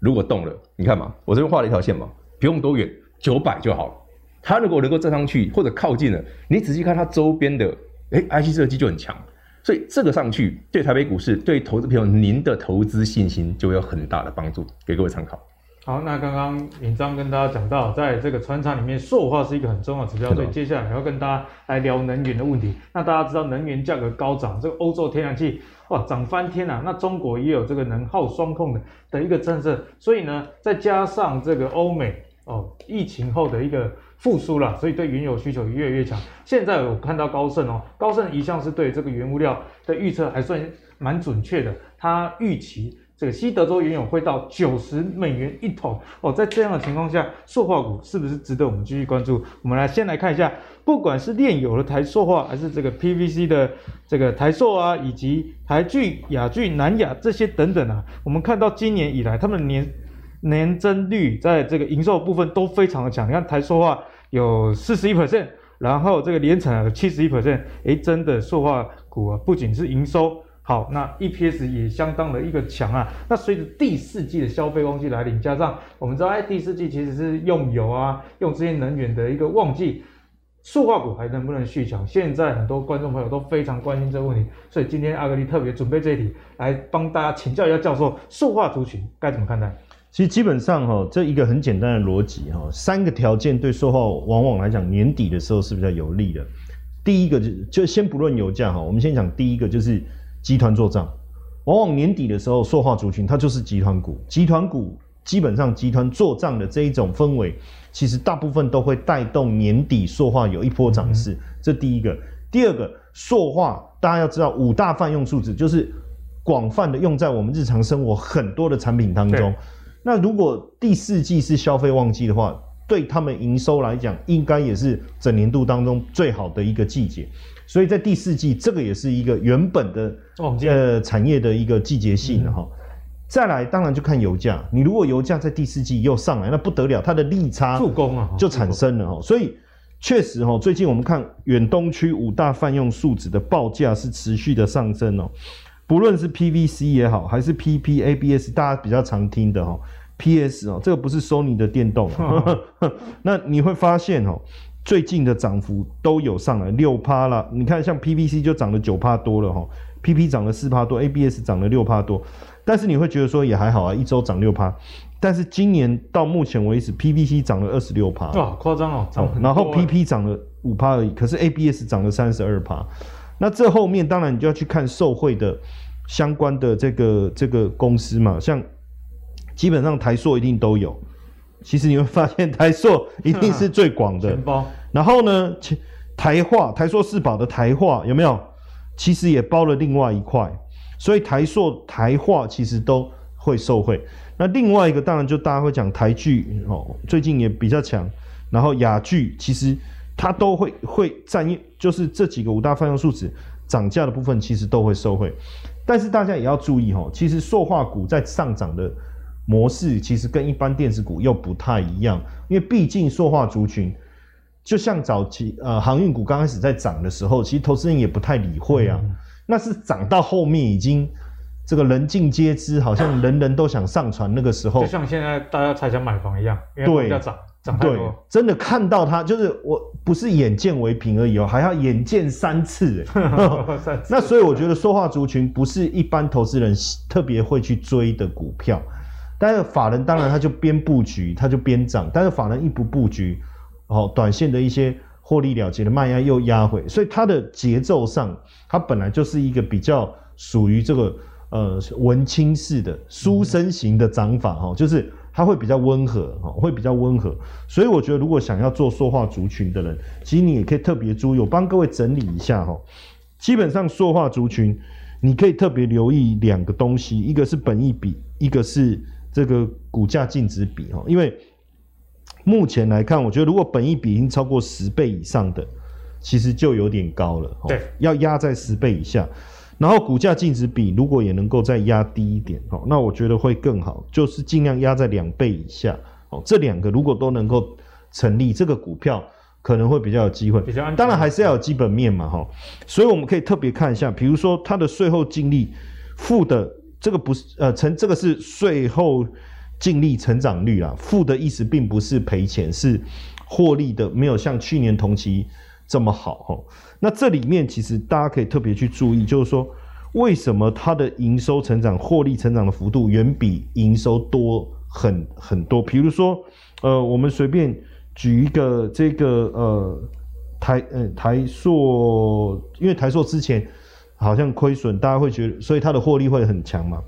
如果动了，你看嘛，我这边画了一条线嘛，不用多远，九百就好了。它如果能够站上去或者靠近了，你仔细看它周边的，哎，IC 设计就很强，所以这个上去对台北股市、对投资朋友您的投资信心就有很大的帮助，给各位参考。好，那刚刚尹章跟大家讲到，在这个穿插里面，塑化是一个很重要的指标，所以接下来还要跟大家来聊能源的问题。那大家知道能源价格高涨，这个欧洲天然气哇涨翻天啊！那中国也有这个能耗双控的的一个政策，所以呢，再加上这个欧美哦疫情后的一个复苏了，所以对原油需求越来越强。现在我看到高盛哦，高盛一向是对这个原物料的预测还算蛮准确的，他预期。这个西德州原油会到九十美元一桶哦，在这样的情况下，塑化股是不是值得我们继续关注？我们来先来看一下，不管是炼油的台塑化，还是这个 PVC 的这个台塑啊，以及台聚、亚聚、南亚这些等等啊，我们看到今年以来，他们年年增率在这个营收部分都非常的强。你看台塑化有四十一 percent，然后这个联产有七十一 percent，诶，真的塑化股啊，不仅是营收。好，那 EPS 也相当的一个强啊。那随着第四季的消费旺季来临，加上我们知道，哎，第四季其实是用油啊，用这些能源的一个旺季，塑化股还能不能续强？现在很多观众朋友都非常关心这个问题，所以今天阿格力特别准备这一题来帮大家请教一下教授，塑化族群该怎么看待？其实基本上哈，这一个很简单的逻辑哈，三个条件对塑化往往来讲年底的时候是比较有利的。第一个就就先不论油价哈，我们先讲第一个就是。集团做账，往往年底的时候，塑化族群它就是集团股。集团股基本上集团做账的这一种氛围，其实大部分都会带动年底塑化有一波涨势。嗯、这第一个，第二个，塑化大家要知道五大泛用数字，就是广泛的用在我们日常生活很多的产品当中。那如果第四季是消费旺季的话，对他们营收来讲，应该也是整年度当中最好的一个季节。所以在第四季，这个也是一个原本的呃产业的一个季节性哈。嗯、再来，当然就看油价。你如果油价在第四季又上来，那不得了，它的利差助攻啊就产生了哈。所以确实哈，最近我们看远东区五大泛用树脂的报价是持续的上升哦。不论是 PVC 也好，还是 PP、ABS，大家比较常听的哈，PS 哦，这个不是 Sony 的电动。那你会发现哦。最近的涨幅都有上来六趴了，你看像 PVC 就涨了九趴多了哈，PP 涨了四趴多，ABS 涨了六趴多，但是你会觉得说也还好啊，一周涨六趴，但是今年到目前为止，PVC 涨了二十六趴，哇，夸张哦，涨然后 PP 涨了五趴而已，可是 ABS 涨了三十二趴，那这后面当然你就要去看受惠的相关的这个这个公司嘛，像基本上台塑一定都有。其实你会发现台塑 一定是最广的，然后呢，台化台塑四宝的台化有没有？其实也包了另外一块，所以台塑台化其实都会受惠。那另外一个当然就大家会讲台剧哦，最近也比较强，然后雅剧其实它都会会占一，就是这几个五大泛用数值涨价的部分其实都会受惠。但是大家也要注意哦，其实塑化股在上涨的。模式其实跟一般电子股又不太一样，因为毕竟塑化族群，就像早期呃航运股刚开始在涨的时候，其实投资人也不太理会啊。嗯、那是涨到后面已经这个人尽皆知，好像人人都想上船那个时候，就像现在大家才想买房一样，因为要涨涨太多。对，真的看到它就是我不是眼见为凭而已哦，还要眼见三次 三次。那所以我觉得塑化族群不是一般投资人特别会去追的股票。但是法人当然他就边布局，他就边涨。但是法人一不布局，哦，短线的一些获利了结的卖压又压回，所以它的节奏上，它本来就是一个比较属于这个呃文青式的书生型的涨法哈，就是它会比较温和哈，会比较温和。所以我觉得如果想要做塑化族群的人，其实你也可以特别注意，我帮各位整理一下哈。基本上塑化族群，你可以特别留意两个东西，一个是本益比，一个是。这个股价净值比哈，因为目前来看，我觉得如果本益比已经超过十倍以上的，其实就有点高了。对，要压在十倍以下，然后股价净值比如果也能够再压低一点，哦，那我觉得会更好，就是尽量压在两倍以下。哦，这两个如果都能够成立，这个股票可能会比较有机会。比较。当然还是要有基本面嘛，哈。所以我们可以特别看一下，比如说它的税后净利负的。这个不是呃成，这个是税后净利成长率啊，负的意思并不是赔钱，是获利的没有像去年同期这么好哈。那这里面其实大家可以特别去注意，就是说为什么它的营收成长、获利成长的幅度远比营收多很很多？比如说呃，我们随便举一个这个呃台呃台塑，因为台塑之前。好像亏损，大家会觉得，所以它的获利会很强嘛？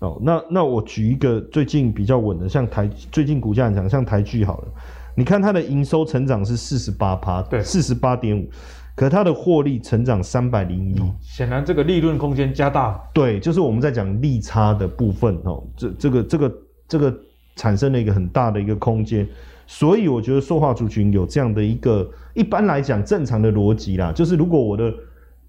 哦，那那我举一个最近比较稳的，像台最近股价很强，像台剧好了。你看它的营收成长是四十八趴，对，四十八点五，可它的获利成长三百零一，显然这个利润空间加大。对，就是我们在讲利差的部分哦，这这个这个这个产生了一个很大的一个空间，所以我觉得塑化族群有这样的一个，一般来讲正常的逻辑啦，就是如果我的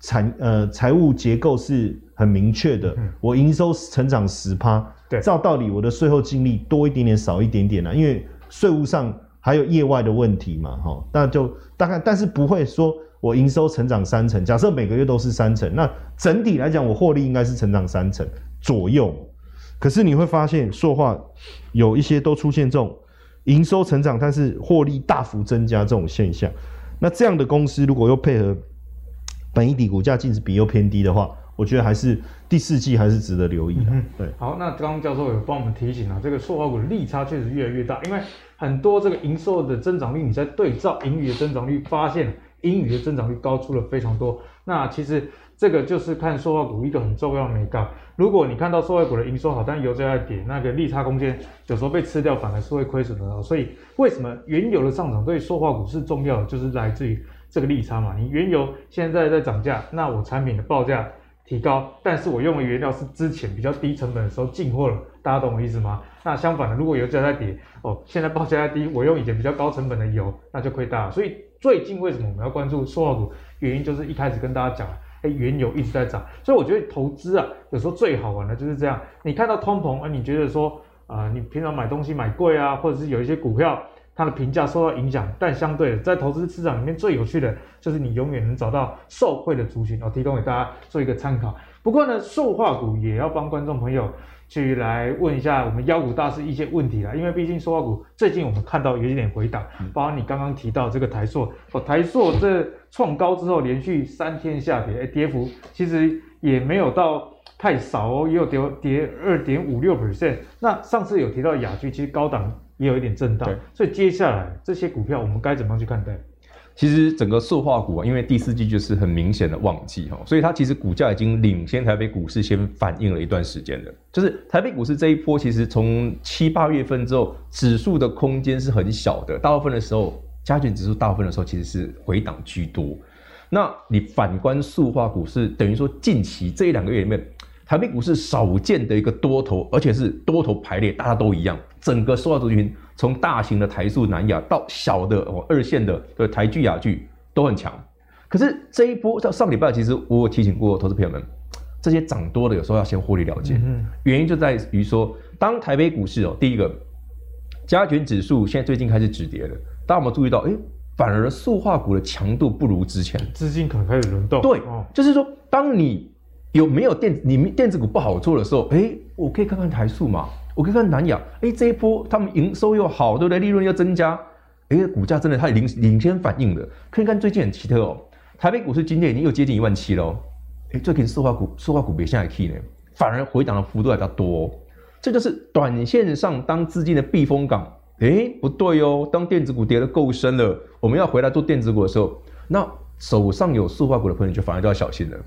产呃财务结构是很明确的，嗯、我营收成长十趴，对，照道理我的税后净利多一点点少一点点啦，因为税务上。还有业外的问题嘛？哈，那就大概，但是不会说我营收成长三成，假设每个月都是三成，那整体来讲我获利应该是成长三成左右。可是你会发现塑化有一些都出现这种营收成长，但是获利大幅增加这种现象。那这样的公司如果又配合本益比股价净值比又偏低的话，我觉得还是第四季还是值得留意的。对，好，那刚刚教授有帮我们提醒啊，这个塑化股的利差确实越来越大，因为很多这个营收的增长率，你在对照盈余的增长率，发现盈余的增长率高出了非常多。那其实这个就是看塑化股一个很重要的美感。如果你看到塑化股的营收好，但油价在跌，那个利差空间有时候被吃掉，反而是会亏损的。所以为什么原油的上涨对塑化股是重要的，就是来自于这个利差嘛。你原油现在在涨价，那我产品的报价。提高，但是我用的原料是之前比较低成本的时候进货了，大家懂我意思吗？那相反的，如果油价在跌，哦，现在报价在低，我用以前比较高成本的油，那就亏大了。所以最近为什么我们要关注塑化股？原因就是一开始跟大家讲，哎，原油一直在涨，所以我觉得投资啊，有时候最好玩的就是这样，你看到通膨，啊，你觉得说，啊、你平常买东西买贵啊，或者是有一些股票。它的评价受到影响，但相对的，在投资市场里面最有趣的就是你永远能找到受惠的族群，我提供给大家做一个参考。不过呢，塑化股也要帮观众朋友去来问一下我们妖股大师一些问题啦，因为毕竟塑化股最近我们看到有一点回档，包括你刚刚提到这个台塑，哦，台塑这创高之后连续三天下跌，哎，跌幅其实也没有到太少哦，也有跌跌二点五六 percent。那上次有提到雅居，其实高档。也有一点震荡，对所以接下来这些股票我们该怎么样去看待？其实整个塑化股啊，因为第四季就是很明显的旺季哈，所以它其实股价已经领先台北股市先反应了一段时间了。就是台北股市这一波，其实从七八月份之后，指数的空间是很小的，大部分的时候加权指数大部分的时候其实是回档居多。那你反观塑化股市，等于说近期这一两个月里面。台北股市少见的一个多头，而且是多头排列，大家都一样。整个塑化族群，从大型的台塑、南亚到小的哦二线的，对台剧、亚剧都很强。可是这一波到上礼拜，其实我有提醒过投资朋友们，这些涨多的有时候要先获利了结。嗯，原因就在于说，当台北股市哦，第一个加权指数现在最近开始止跌了，大家有没有注意到？哎，反而塑化股的强度不如之前，资金可能开始轮动。对，哦、就是说，当你有没有电子？你电子股不好做的时候，哎，我可以看看台塑嘛，我可以看南亚，哎，这一波他们营收又好，对不对？利润又增加，哎，股价真的它领领先反应了。可以看最近很奇特哦，台北股市今天已经又接近一万七了哦，哎，最近塑化股塑化股别下去呢，反而回档的幅度还比较多哦。这就是短线上当资金的避风港。哎，不对哦，当电子股跌得够深了，我们要回来做电子股的时候，那手上有塑化股的朋友就反而就要小心了，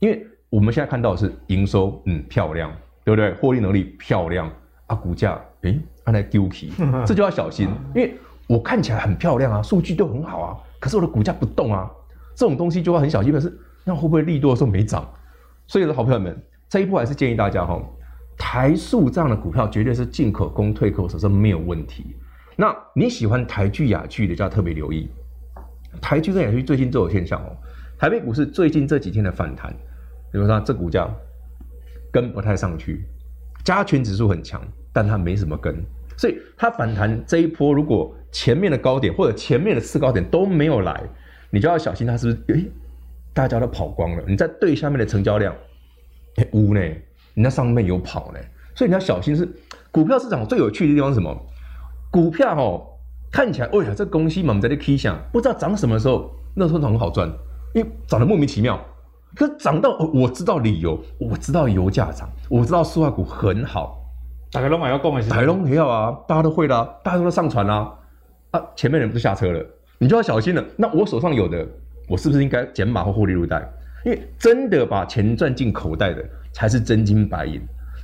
因为。我们现在看到的是营收，嗯，漂亮，对不对？获利能力漂亮啊，股价，诶，按来丢弃，这就要小心，因为我看起来很漂亮啊，数据都很好啊，可是我的股价不动啊，这种东西就要很小心的是，那会不会利多的时候没涨？所以，的好朋友们，这一波还是建议大家哈，台塑这样的股票绝对是进可攻退可守，是没有问题。那你喜欢台剧、雅剧的，就要特别留意，台剧跟雅剧最近都有现象哦，台北股市最近这几天的反弹。比如说，这股价跟不太上去，加权指数很强，但它没什么跟，所以它反弹这一波，如果前面的高点或者前面的次高点都没有来，你就要小心它是不是？诶，大家都跑光了，你在对下面的成交量，诶，无呢，你那上面有跑呢，所以你要小心是股票市场最有趣的地方是什么？股票哦，看起来，哎呀，这公司嘛，我们在这 K 想，不知道涨什么时候，那时候很好赚，因为涨得莫名其妙。可涨到，我知道理由，我知道油价涨，我知道塑化股很好，大家都买要购买，大家都没有啊，大家都会啦，大家都上船啦，啊，前面人不是下车了，你就要小心了。那我手上有的，我是不是应该减码或获利入袋？因为真的把钱赚进口袋的，才是真金白银。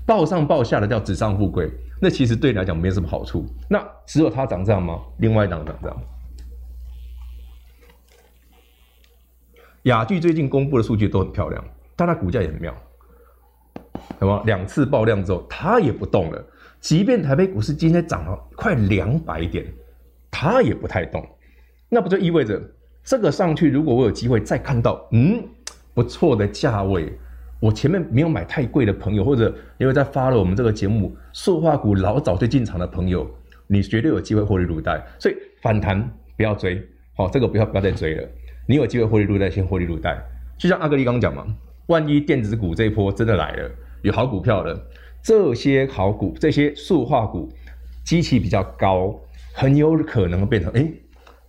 报上报下的叫纸上富贵，那其实对你来讲没什么好处。那只有它长这样吗？另外一档长这样。雅聚最近公布的数据都很漂亮，但它股价也很妙，什么？两次爆量之后，它也不动了。即便台北股市今天涨了快两百点，它也不太动。那不就意味着这个上去，如果我有机会再看到嗯不错的价位，我前面没有买太贵的朋友，或者因为在发了我们这个节目塑化股老早就进场的朋友，你绝对有机会获利入袋。所以反弹不要追，好，这个不要不要再追了。你有机会获利入袋，先获利入袋。就像阿格力刚刚讲嘛，万一电子股这一波真的来了，有好股票了，这些好股，这些塑化股，基期比较高，很有可能变成哎。诶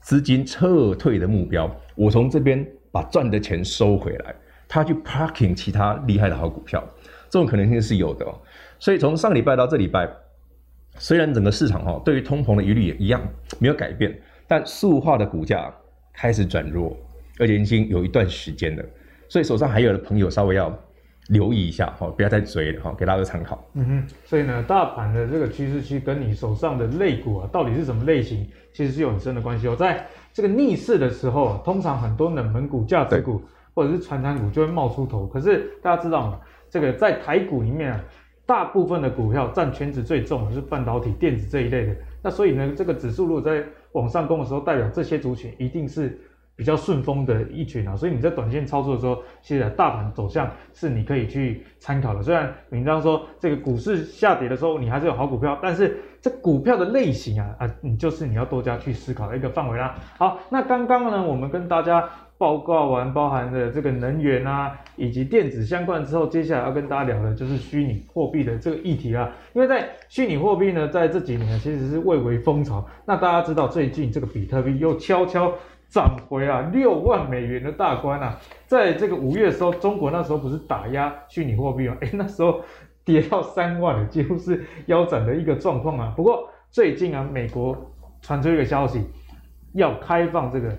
资金撤退的目标，我从这边把赚的钱收回来，他去 parking 其他厉害的好股票，这种可能性是有的哦。所以从上礼拜到这礼拜，虽然整个市场哈对于通膨的疑虑也一样没有改变，但塑化的股价开始转弱，而且已经有一段时间了。所以手上还有的朋友稍微要留意一下哈，不要再追了哈，给大家参考。嗯哼，所以呢，大盘的这个趋势区跟你手上的类股啊，到底是什么类型？其实是有很深的关系哦，在这个逆势的时候，通常很多冷门股、价值股或者是传产股就会冒出头。可是大家知道吗？这个在台股里面啊，大部分的股票占全值最重的是半导体、电子这一类的。那所以呢，这个指数如果在往上攻的时候，代表这些族群一定是。比较顺风的一群啊，所以你在短线操作的时候，其实大盘走向是你可以去参考的。虽然你刚刚说这个股市下跌的时候，你还是有好股票，但是这股票的类型啊啊，你就是你要多加去思考的一个范围啦。好，那刚刚呢，我们跟大家报告完包含的这个能源啊，以及电子相关之后，接下来要跟大家聊的就是虚拟货币的这个议题啦。因为在虚拟货币呢，在这几年其实是蔚为风潮。那大家知道最近这个比特币又悄悄。涨回啊六万美元的大关啊，在这个五月的时候，中国那时候不是打压虚拟货币吗？哎，那时候跌到三万，几乎是腰斩的一个状况啊。不过最近啊，美国传出一个消息，要开放这个。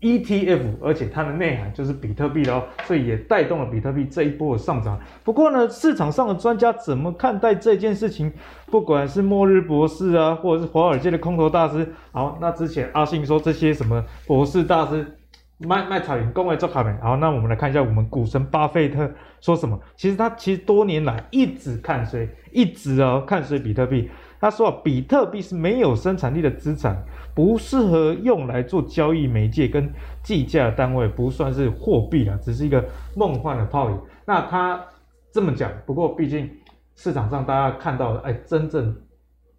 ETF，而且它的内涵就是比特币哦，所以也带动了比特币这一波的上涨。不过呢，市场上的专家怎么看待这件事情？不管是末日博士啊，或者是华尔街的空头大师，好，那之前阿信说这些什么博士大师卖卖彩云，公会做卡没？好，那我们来看一下我们股神巴菲特说什么。其实他其实多年来一直看衰，一直哦看衰比特币。他说啊，比特币是没有生产力的资产。不适合用来做交易媒介跟计价单位，不算是货币啊，只是一个梦幻的泡影。那他这么讲，不过毕竟市场上大家看到的，哎，真正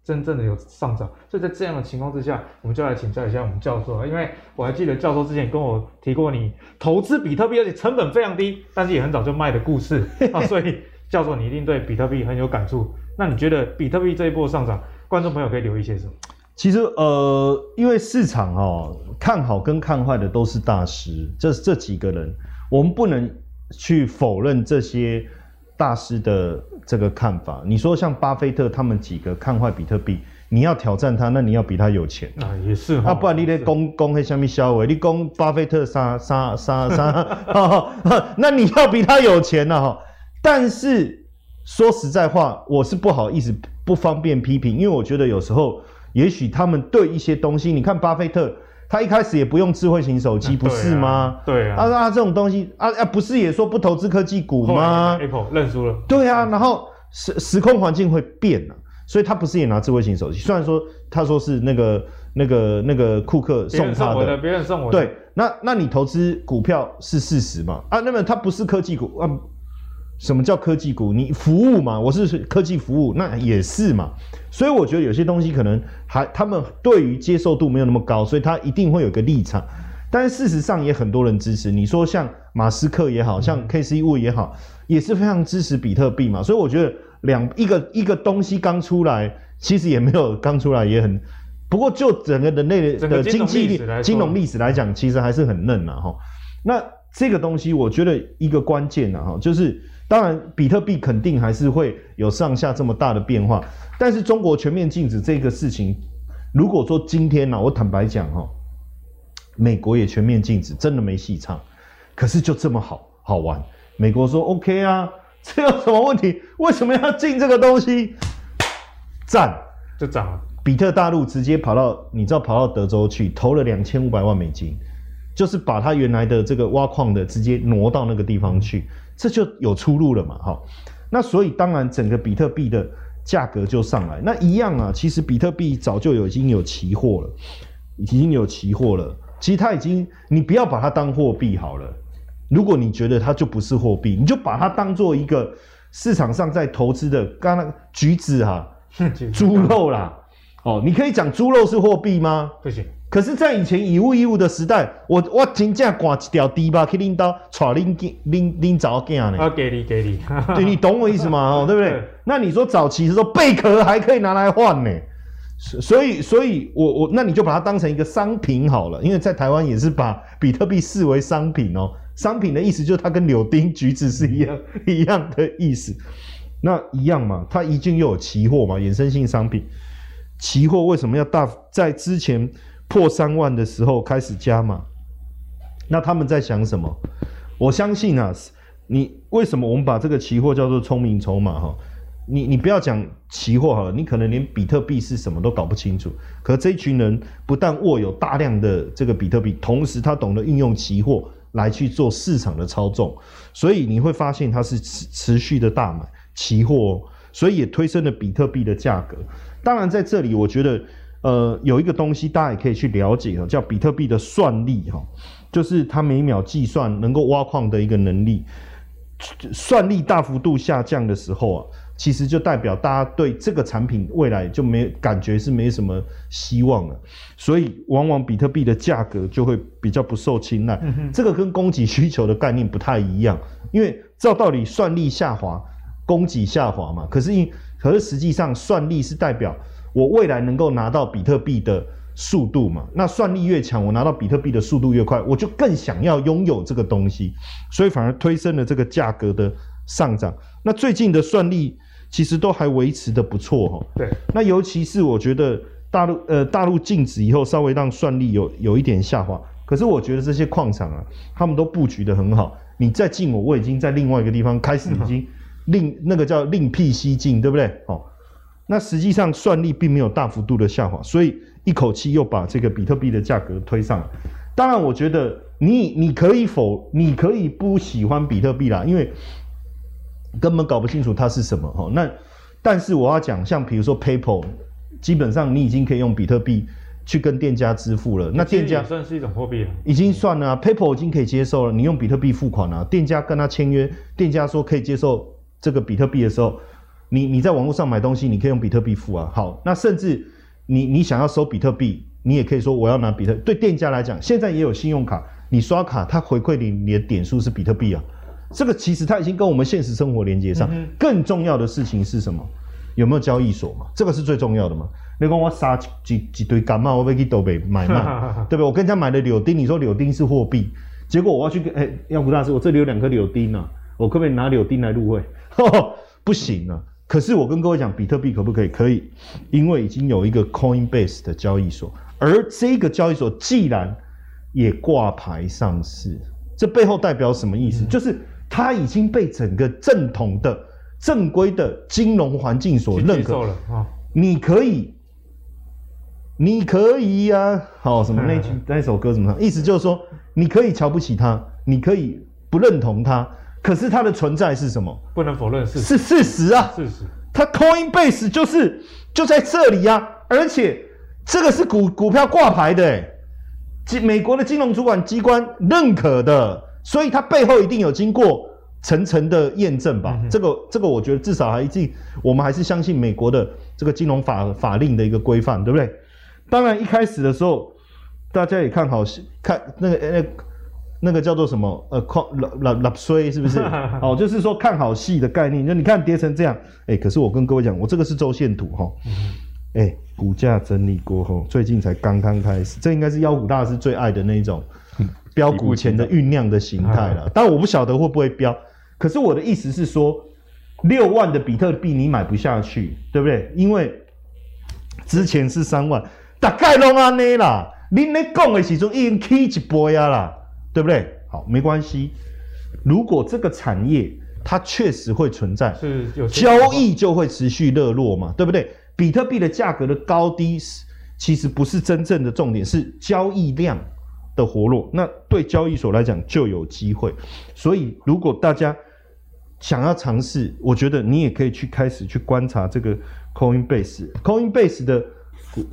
真正的有上涨，所以在这样的情况之下，我们就来请教一下我们教授啊，因为我还记得教授之前跟我提过，你投资比特币而且成本非常低，但是也很早就卖的故事 啊，所以教授你一定对比特币很有感触。那你觉得比特币这一波上涨，观众朋友可以留意些什么？其实，呃，因为市场哦，看好跟看坏的都是大师，这这几个人，我们不能去否认这些大师的这个看法。你说像巴菲特他们几个看坏比特币，你要挑战他，那你要比他有钱啊，也是哈，啊，不然你得攻攻黑下面销毁，你攻巴菲特杀杀杀杀，那你要比他有钱呐哈。但是说实在话，我是不好意思不方便批评，因为我觉得有时候。也许他们对一些东西，你看巴菲特，他一开始也不用智慧型手机，不是吗？对啊，啊啊，这种东西啊啊，不是也说不投资科技股吗？Apple 认输了。对啊，然后时时空环境会变啊，所以他不是也拿智慧型手机？虽然说他说是那个那个那个库克送他的，别人送我的。对，那那你投资股票是事实嘛？啊，那么他不是科技股啊？什么叫科技股？你服务嘛，我是科技服务，那也是嘛。所以我觉得有些东西可能还他们对于接受度没有那么高，所以他一定会有个立场。但是事实上也很多人支持。你说像马斯克也好像 KC Wu 也好，也是非常支持比特币嘛。所以我觉得两一个一个东西刚出来，其实也没有刚出来也很。不过就整个人类的经济金融历史来讲，其实还是很嫩呐哈。那这个东西我觉得一个关键呢哈，就是。当然，比特币肯定还是会有上下这么大的变化，但是中国全面禁止这个事情，如果说今天呢、啊，我坦白讲哈，美国也全面禁止，真的没戏唱。可是就这么好好玩，美国说 OK 啊，这有什么问题？为什么要禁这个东西？赞，就涨了。比特大陆直接跑到，你知道跑到德州去投了两千五百万美金，就是把它原来的这个挖矿的直接挪到那个地方去，这就有出路了嘛。哈，那所以当然整个比特币的价格就上来。那一样啊，其实比特币早就有已经有期货了，已经有期货了。其实它已经，你不要把它当货币好了。如果你觉得它就不是货币，你就把它当做一个市场上在投资的，刚刚橘子哈、啊，猪肉啦。哦，你可以讲猪肉是货币吗？不行。可是，在以前以物易物的时代，我我真正挂一条猪吧，去拎刀，揣拎拎拎早羹呢？啊，给你给你，对，你懂我意思吗？哦，对不对？对那你说早期的时候，贝壳还可以拿来换呢，所以，所以我我那你就把它当成一个商品好了，因为在台湾也是把比特币视为商品哦。商品的意思就是它跟柳丁、橘子是一样 一样的意思，那一样嘛，它一定又有期货嘛，衍生性商品。期货为什么要大在之前破三万的时候开始加码？那他们在想什么？我相信啊，你为什么我们把这个期货叫做聪明筹码哈？你你不要讲期货好了，你可能连比特币是什么都搞不清楚。可这群人不但握有大量的这个比特币，同时他懂得运用期货来去做市场的操纵，所以你会发现它是持持续的大买期货，哦所以也推升了比特币的价格。当然，在这里我觉得，呃，有一个东西大家也可以去了解哈，叫比特币的算力哈，就是它每秒计算能够挖矿的一个能力。算力大幅度下降的时候啊，其实就代表大家对这个产品未来就没感觉是没什么希望了，所以往往比特币的价格就会比较不受青睐。这个跟供给需求的概念不太一样，因为照道理算力下滑，供给下滑嘛，可是因可是实际上，算力是代表我未来能够拿到比特币的速度嘛？那算力越强，我拿到比特币的速度越快，我就更想要拥有这个东西，所以反而推升了这个价格的上涨。那最近的算力其实都还维持的不错哈。对。那尤其是我觉得大陆呃大陆禁止以后，稍微让算力有有一点下滑。可是我觉得这些矿场啊，他们都布局得很好。你再进我，我已经在另外一个地方开始已经。另那个叫另辟蹊径，对不对？哦，那实际上算力并没有大幅度的下滑，所以一口气又把这个比特币的价格推上来。当然，我觉得你你可以否，你可以不喜欢比特币啦，因为根本搞不清楚它是什么。哈，那但是我要讲，像比如说 PayPal，基本上你已经可以用比特币去跟店家支付了。那店家算是一种货币了，已经算了啊。PayPal 已经可以接受了，你用比特币付款了，店家跟他签约，店家说可以接受。这个比特币的时候，你你在网络上买东西，你可以用比特币付啊。好，那甚至你你想要收比特币，你也可以说我要拿比特。对店家来讲，现在也有信用卡，你刷卡，它回馈你你的点数是比特币啊。这个其实它已经跟我们现实生活连接上。嗯、更重要的事情是什么？有没有交易所嘛？这个是最重要的嘛？你讲我杀几几几堆感冒，我要去都北买卖，对不对？我跟人家买的柳丁，你说柳丁是货币，结果我要去跟哎，妖股大师，我这里有两颗柳丁啊，我可不可以拿柳丁来入会？不行啊！可是我跟各位讲，比特币可不可以？可以，因为已经有一个 Coinbase 的交易所，而这个交易所既然也挂牌上市，这背后代表什么意思？嗯、就是它已经被整个正统的、正规的金融环境所认可了啊！你可以，你可以呀、啊！好，什么那句 那首歌怎么唱？意思就是说，你可以瞧不起它，你可以不认同它。可是它的存在是什么？不能否认是是事实啊！事实，它 Coinbase 就是就在这里啊！而且这个是股股票挂牌的，哎，金美国的金融主管机关认可的，所以它背后一定有经过层层的验证吧？嗯、这个这个，我觉得至少还一定我们还是相信美国的这个金融法法令的一个规范，对不对？当然一开始的时候，大家也看好看那个那个。那个叫做什么？呃，矿纳纳纳税是不是？哦，就是说看好戏的概念。就你看跌成这样，哎，可是我跟各位讲，我这个是周线图哈。哎、嗯，股价整理过后，最近才刚刚开始，这应该是妖股大师最爱的那一种飙股前的酝酿的形态了。但我不晓得会不会飙。可是我的意思是说，六万的比特币你买不下去，对不对？因为之前是三万，大概拢安尼啦。你咧讲的时阵已经起一波呀啦。对不对？好，没关系。如果这个产业它确实会存在，是有交易就会持续热络嘛，对不对？比特币的价格的高低是其实不是真正的重点，是交易量的活络。那对交易所来讲就有机会。所以如果大家想要尝试，我觉得你也可以去开始去观察这个 Coinbase。Coinbase 的股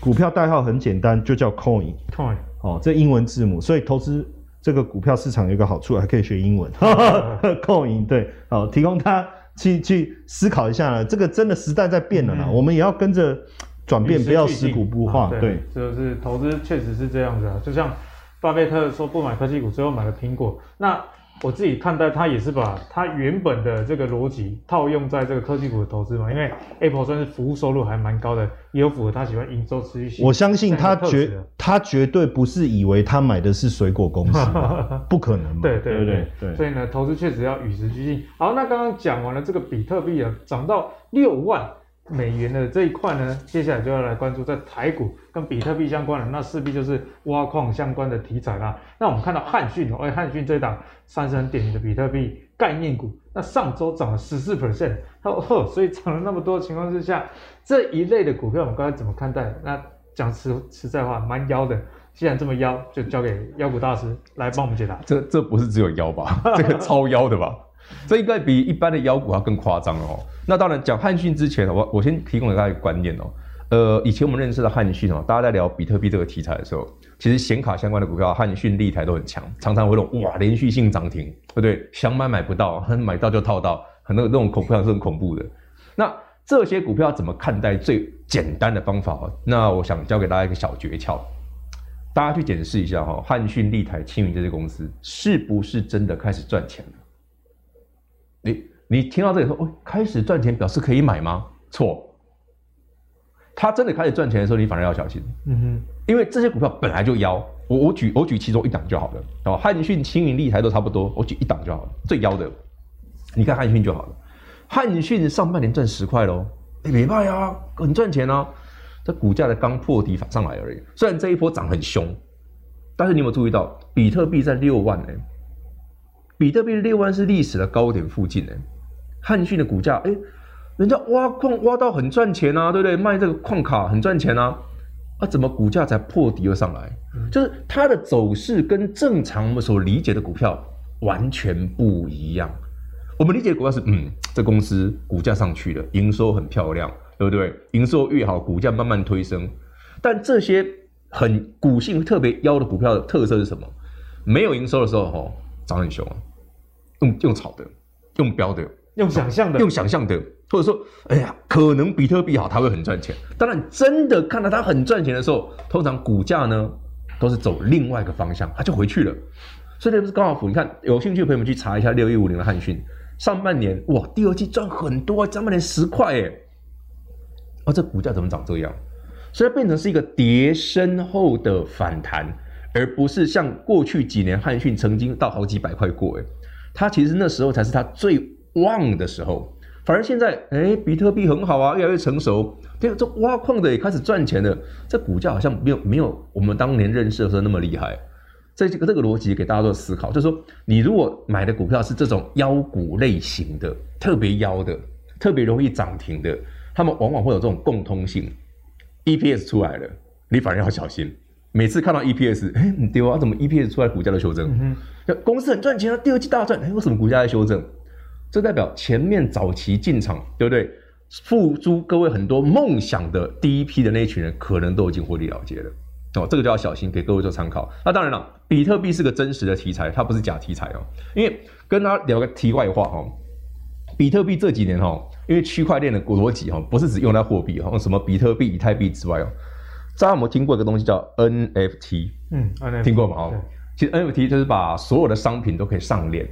股票代号很简单，就叫 Coin。Coin 哦，这英文字母，所以投资。这个股票市场有一个好处，还可以学英文。Coin 对，好，提供他去去思考一下了。这个真的时代在变了啦，嗯、我们也要跟着转变，不要死股不化。啊、对，这就是投资确实是这样子啊。就像巴菲特说不买科技股，最后买了苹果。那我自己看待，它也是把它原本的这个逻辑套用在这个科技股的投资嘛，因为 Apple 算是服务收入还蛮高的，也有符合他喜欢营收持续性。我相信他绝他绝对不是以为他买的是水果公司，不可能嘛。对对对对，对，所以呢，投资确实要与时俱进。好，那刚刚讲完了这个比特币啊，涨到六万。美元的这一块呢，接下来就要来关注在台股跟比特币相关的，那势必就是挖矿相关的题材啦。那我们看到汉讯哦，哎，汉讯这档算是很典型的比特币概念股，那上周涨了十四 percent，哦，所以涨了那么多情况之下，这一类的股票我们刚才怎么看待？那讲实实在话，蛮妖的。既然这么妖，就交给妖股大师来帮我们解答。这这不是只有妖吧？这个超妖的吧？这应该比一般的妖股要更夸张哦。那当然，讲汉讯之前，我我先提供给大家一个观念哦。呃，以前我们认识的汉讯哦，大家在聊比特币这个题材的时候，其实显卡相关的股票，汉讯、立台都很强，常常会那种哇连续性涨停，对不对？想买买不到，买到就套到，很多那种恐怖是很恐怖的。那这些股票怎么看待？最简单的方法，那我想教给大家一个小诀窍，大家去检视一下哈，汉讯、立台、青云这些公司是不是真的开始赚钱了？你你听到这里说，哦，开始赚钱表示可以买吗？错，他真的开始赚钱的时候，你反而要小心。嗯哼，因为这些股票本来就妖。我我举我举其中一档就好了。哦，汉讯、青云、立台都差不多，我举一档就好了。最妖的，你看汉讯就好了。汉讯上半年赚十块喽，哎，没卖啊，很赚钱啊。这股价的刚破底反上来而已。虽然这一波涨很凶，但是你有没有注意到，比特币在六万呢？比特币六万是历史的高点附近呢，汉讯的股价，哎，人家挖矿挖到很赚钱啊，对不对？卖这个矿卡很赚钱啊，啊，怎么股价才破底又上来？嗯、就是它的走势跟正常我们所理解的股票完全不一样。我们理解的股票是，嗯，这公司股价上去了，营收很漂亮，对不对？营收越好，股价慢慢推升。但这些很股性特别妖的股票的特色是什么？没有营收的时候，吼。涨很凶啊，用用炒的，用标的，用想象的，用想象的，或者说，哎呀，可能比特币好，它会很赚钱。当然，真的看到它很赚钱的时候，通常股价呢都是走另外一个方向，它就回去了。所以这不是高尔夫？你看，有兴趣的朋友们去查一下六一五零的汉讯，上半年哇，第二季赚很多，上半年十块哎，啊，这股价怎么长这样？所以变成是一个跌升后的反弹。而不是像过去几年汉讯曾经到好几百块过，诶，它其实那时候才是它最旺的时候。反而现在，哎，比特币很好啊，越来越成熟，这这挖矿的也开始赚钱了，这股价好像没有没有我们当年认识的时候那么厉害。这这个这个逻辑给大家做思考，就是说，你如果买的股票是这种妖股类型的，特别妖的，特别容易涨停的，他们往往会有这种共通性，EPS 出来了，你反而要小心。每次看到 EPS，哎，你丢啊？怎么 EPS 出来股价的修正？嗯哼，公司很赚钱啊，第二季大赚，哎，为什么股价在修正？这代表前面早期进场，对不对？付诸各位很多梦想的第一批的那一群人，可能都已经获利了结了。哦，这个就要小心，给各位做参考。那当然了，比特币是个真实的题材，它不是假题材哦。因为跟大家聊个题外话哦，比特币这几年哈，因为区块链的逻辑哈，不是只用在货币哈，什么比特币、以太币之外哦。大家有没有听过一个东西叫 NFT？嗯，NFT，听过吗？哦，其实 NFT 就是把所有的商品都可以上链，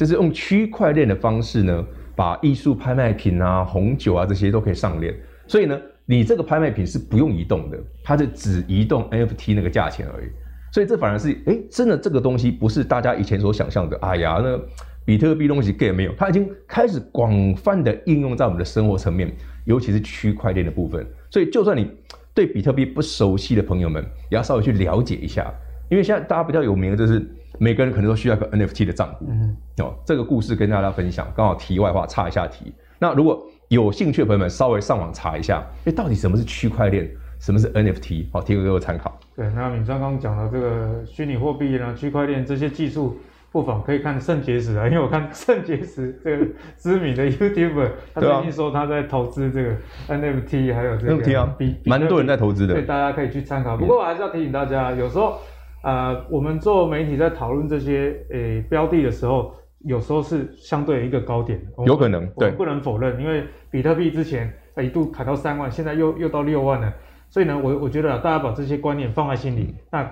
就是用区块链的方式呢，把艺术拍卖品啊、红酒啊这些都可以上链。所以呢，你这个拍卖品是不用移动的，它就只移动 NFT 那个价钱而已。所以这反而是，哎，真的这个东西不是大家以前所想象的。哎呀，那比特币东西 get 没有，它已经开始广泛的应用在我们的生活层面，尤其是区块链的部分。所以就算你对比特币不熟悉的朋友们，也要稍微去了解一下，因为现在大家比较有名的就是每个人可能都需要一个 NFT 的账户。嗯，哦，这个故事跟大家分享，刚好题外话插一下题。那如果有兴趣的朋友们，稍微上网查一下，哎，到底什么是区块链，什么是 NFT？好，提供给我参考。对，那铭彰刚刚讲的这个虚拟货币呢，区块链这些技术。不妨可以看肾结石啊，因为我看肾结石这个知名的 YouTuber，他最近说他在投资这个 NFT，还有这个 NFT 啊，蛮多人在投资的，所以大家可以去参考。不过我还是要提醒大家，有时候呃，我们做媒体在讨论这些诶标的的时候，有时候是相对一个高点，有可能，对，不能否认，因为比特币之前一度砍到三万，现在又又到六万了，所以呢，我我觉得大家把这些观念放在心里，那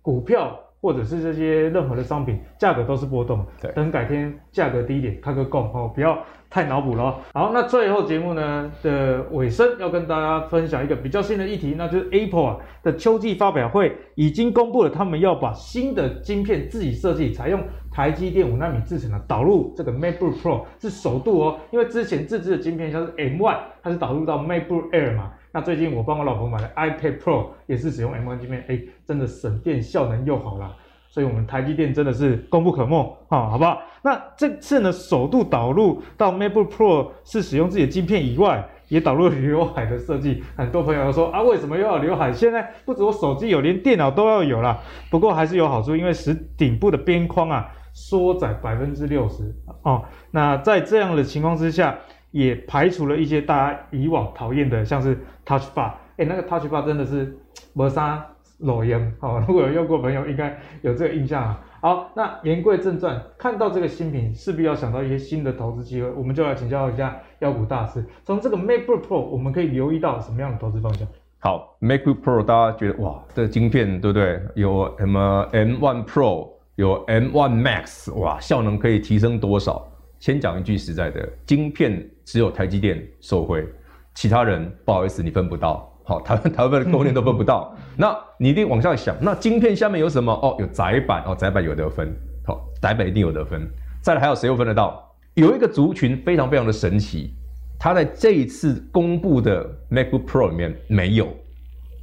股票。或者是这些任何的商品价格都是波动，对，等改天价格低一点，开个够哦，不要太脑补了。好，那最后节目呢的尾声要跟大家分享一个比较新的议题，那就是 Apple 啊的秋季发表会已经公布了，他们要把新的晶片自己设计，采用台积电五纳米制程的导入这个 MacBook Pro 是首度哦，因为之前自制的晶片像是 M1，它是导入到 MacBook Air 嘛。那最近我帮我老婆买的 iPad Pro 也是使用 M1 晶片，哎，真的省电效能又好啦。所以我们台积电真的是功不可没，哈，好不好？那这次呢，首度导入到 MacBook Pro 是使用自己的晶片以外，也导入了刘海的设计。很多朋友说啊，为什么又要刘海？现在不止我手机有，连电脑都要有啦。不过还是有好处，因为使顶部的边框啊缩窄百分之六十哦。那在这样的情况之下，也排除了一些大家以往讨厌的，像是 Touch Bar，哎，那个 Touch Bar 真的是没啥裸烟。好，如果有用过朋友，应该有这个印象啊。好，那言归正传，看到这个新品，势必要想到一些新的投资机会，我们就来请教一下妖股大师。从这个 MacBook Pro，我们可以留意到什么样的投资方向？好，MacBook Pro，大家觉得哇，这晶片对不对？有什么 M1 Pro，有 M1 Max，哇，效能可以提升多少？先讲一句实在的，晶片只有台积电受惠，其他人不好意思，你分不到。好，台湾 台湾的供应链都分不到。那你一定往下想，那晶片下面有什么？哦，有窄板哦，窄板有得分。好，窄板一定有得分。再来还有谁又分得到？有一个族群非常非常的神奇，它在这一次公布的 MacBook Pro 里面没有，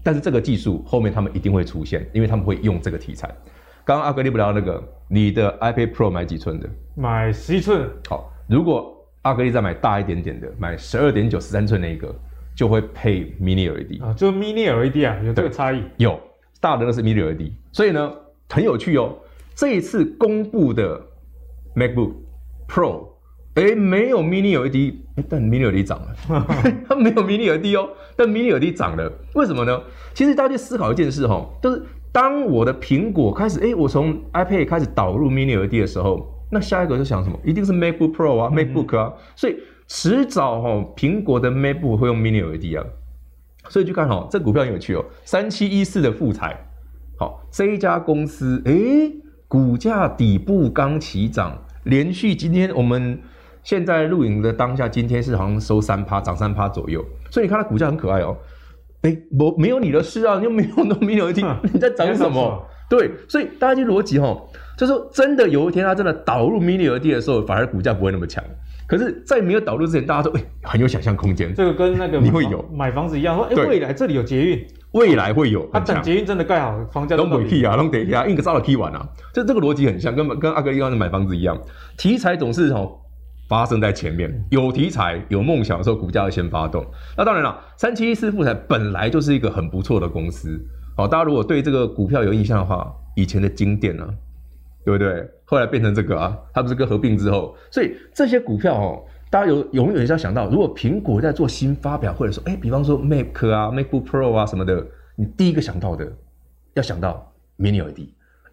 但是这个技术后面他们一定会出现，因为他们会用这个题材。刚刚阿格力不聊那个，你的 iPad Pro 买几寸的？买十一寸。好，如果阿格力再买大一点点的，买十二点九十三寸那一个，就会配 Mini LED 啊，就 Mini LED 啊，有这个差异。有大的那是 Mini LED，所以呢很有趣哦。这一次公布的 MacBook Pro，哎，没有 Mini LED，但 Mini LED 涨了。它没有 Mini LED 哦，但 Mini LED 涨了，为什么呢？其实大家去思考一件事哈、哦，就是。当我的苹果开始，哎，我从 iPad 开始导入 Mini LED 的时候，那下一个就想什么？一定是 MacBook Pro 啊、嗯、，MacBook 啊，所以迟早哈、哦，苹果的 MacBook 会用 Mini LED 啊，所以就看好、哦、这股票很有趣哦，三七一四的富采，好，这一家公司，哎，股价底部刚起涨，连续今天我们现在录影的当下，今天是好像收三趴，涨三趴左右，所以你看它股价很可爱哦。哎，我没有你的事啊，你又没有那么没有一听你在涨什么？对，所以大家就逻辑哈，就是说真的有一天它真的导入 Mini LED 的时候，反而股价不会那么强。可是，在没有导入之前，大家都哎，很有想象空间。这个跟那个 你会有买房子一样，说哎，未来这里有捷运，未来会有。它等捷运真的盖好，房价都不会啊，都得啊，硬个招了 K 完啊，这这个逻辑很像，跟跟阿哥刚才买房子一样，题材总是哈。发生在前面，有题材、有梦想的时候，股价会先发动。那当然了，三七一四富采本来就是一个很不错的公司。好，大家如果对这个股票有印象的话，以前的晶电啊，对不对？后来变成这个啊，它不是跟合并之后，所以这些股票哦，大家有永远要想到，如果苹果在做新发表会的时候，哎，比方说 Mac 啊、MacBook Pro 啊什么的，你第一个想到的要想到 Mini LED，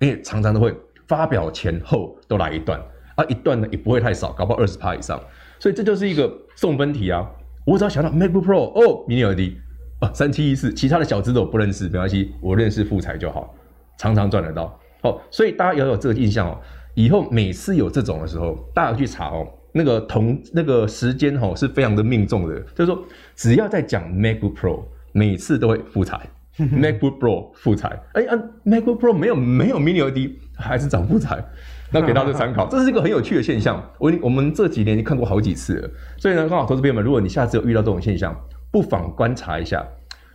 因为常常都会发表前后都来一段。啊，一段呢也不会太少，搞不好二十趴以上，所以这就是一个送分题啊。我只要想到 MacBook Pro 哦，Mini LED 啊，三七一四，其他的小资都我不认识，没关系，我认识富采就好，常常赚得到。好，所以大家要有这个印象哦。以后每次有这种的时候，大家去查哦，那个同那个时间哦是非常的命中的，就是说只要在讲 MacBook Pro，每次都会富采，MacBook Pro 富采，哎啊，MacBook Pro 没有没有 Mini LED，还是涨富采。那给大家参考，这是一个很有趣的现象。我我们这几年已经看过好几次了，所以呢，刚好投资朋友们，如果你下次有遇到这种现象，不妨观察一下，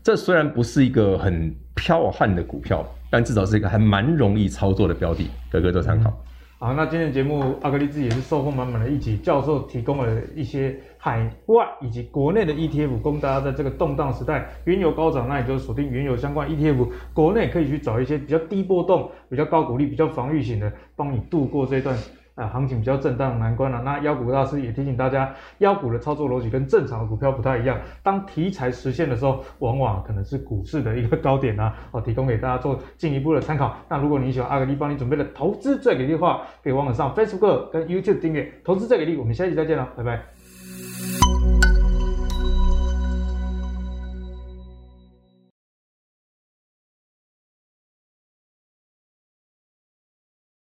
这虽然不是一个很彪悍的股票，但至少是一个还蛮容易操作的标的，各位做参考。好，那今天的节目阿格力自己也是收获满满的一集，教授提供了一些海外以及国内的 ETF，供大家在这个动荡时代，原油高涨，那也就锁定原油相关 ETF，国内可以去找一些比较低波动、比较高股利、比较防御型的，帮你度过这段。啊，行情比较震荡难关了。那妖股大师也提醒大家，妖股的操作逻辑跟正常的股票不太一样。当题材实现的时候，往往可能是股市的一个高点啊。哦，提供给大家做进一步的参考。那如果你喜欢阿格力帮你准备的投资最给力的话，可以忘了上 Facebook 跟 YouTube 订阅投资最给力。我们下期再见了，拜拜。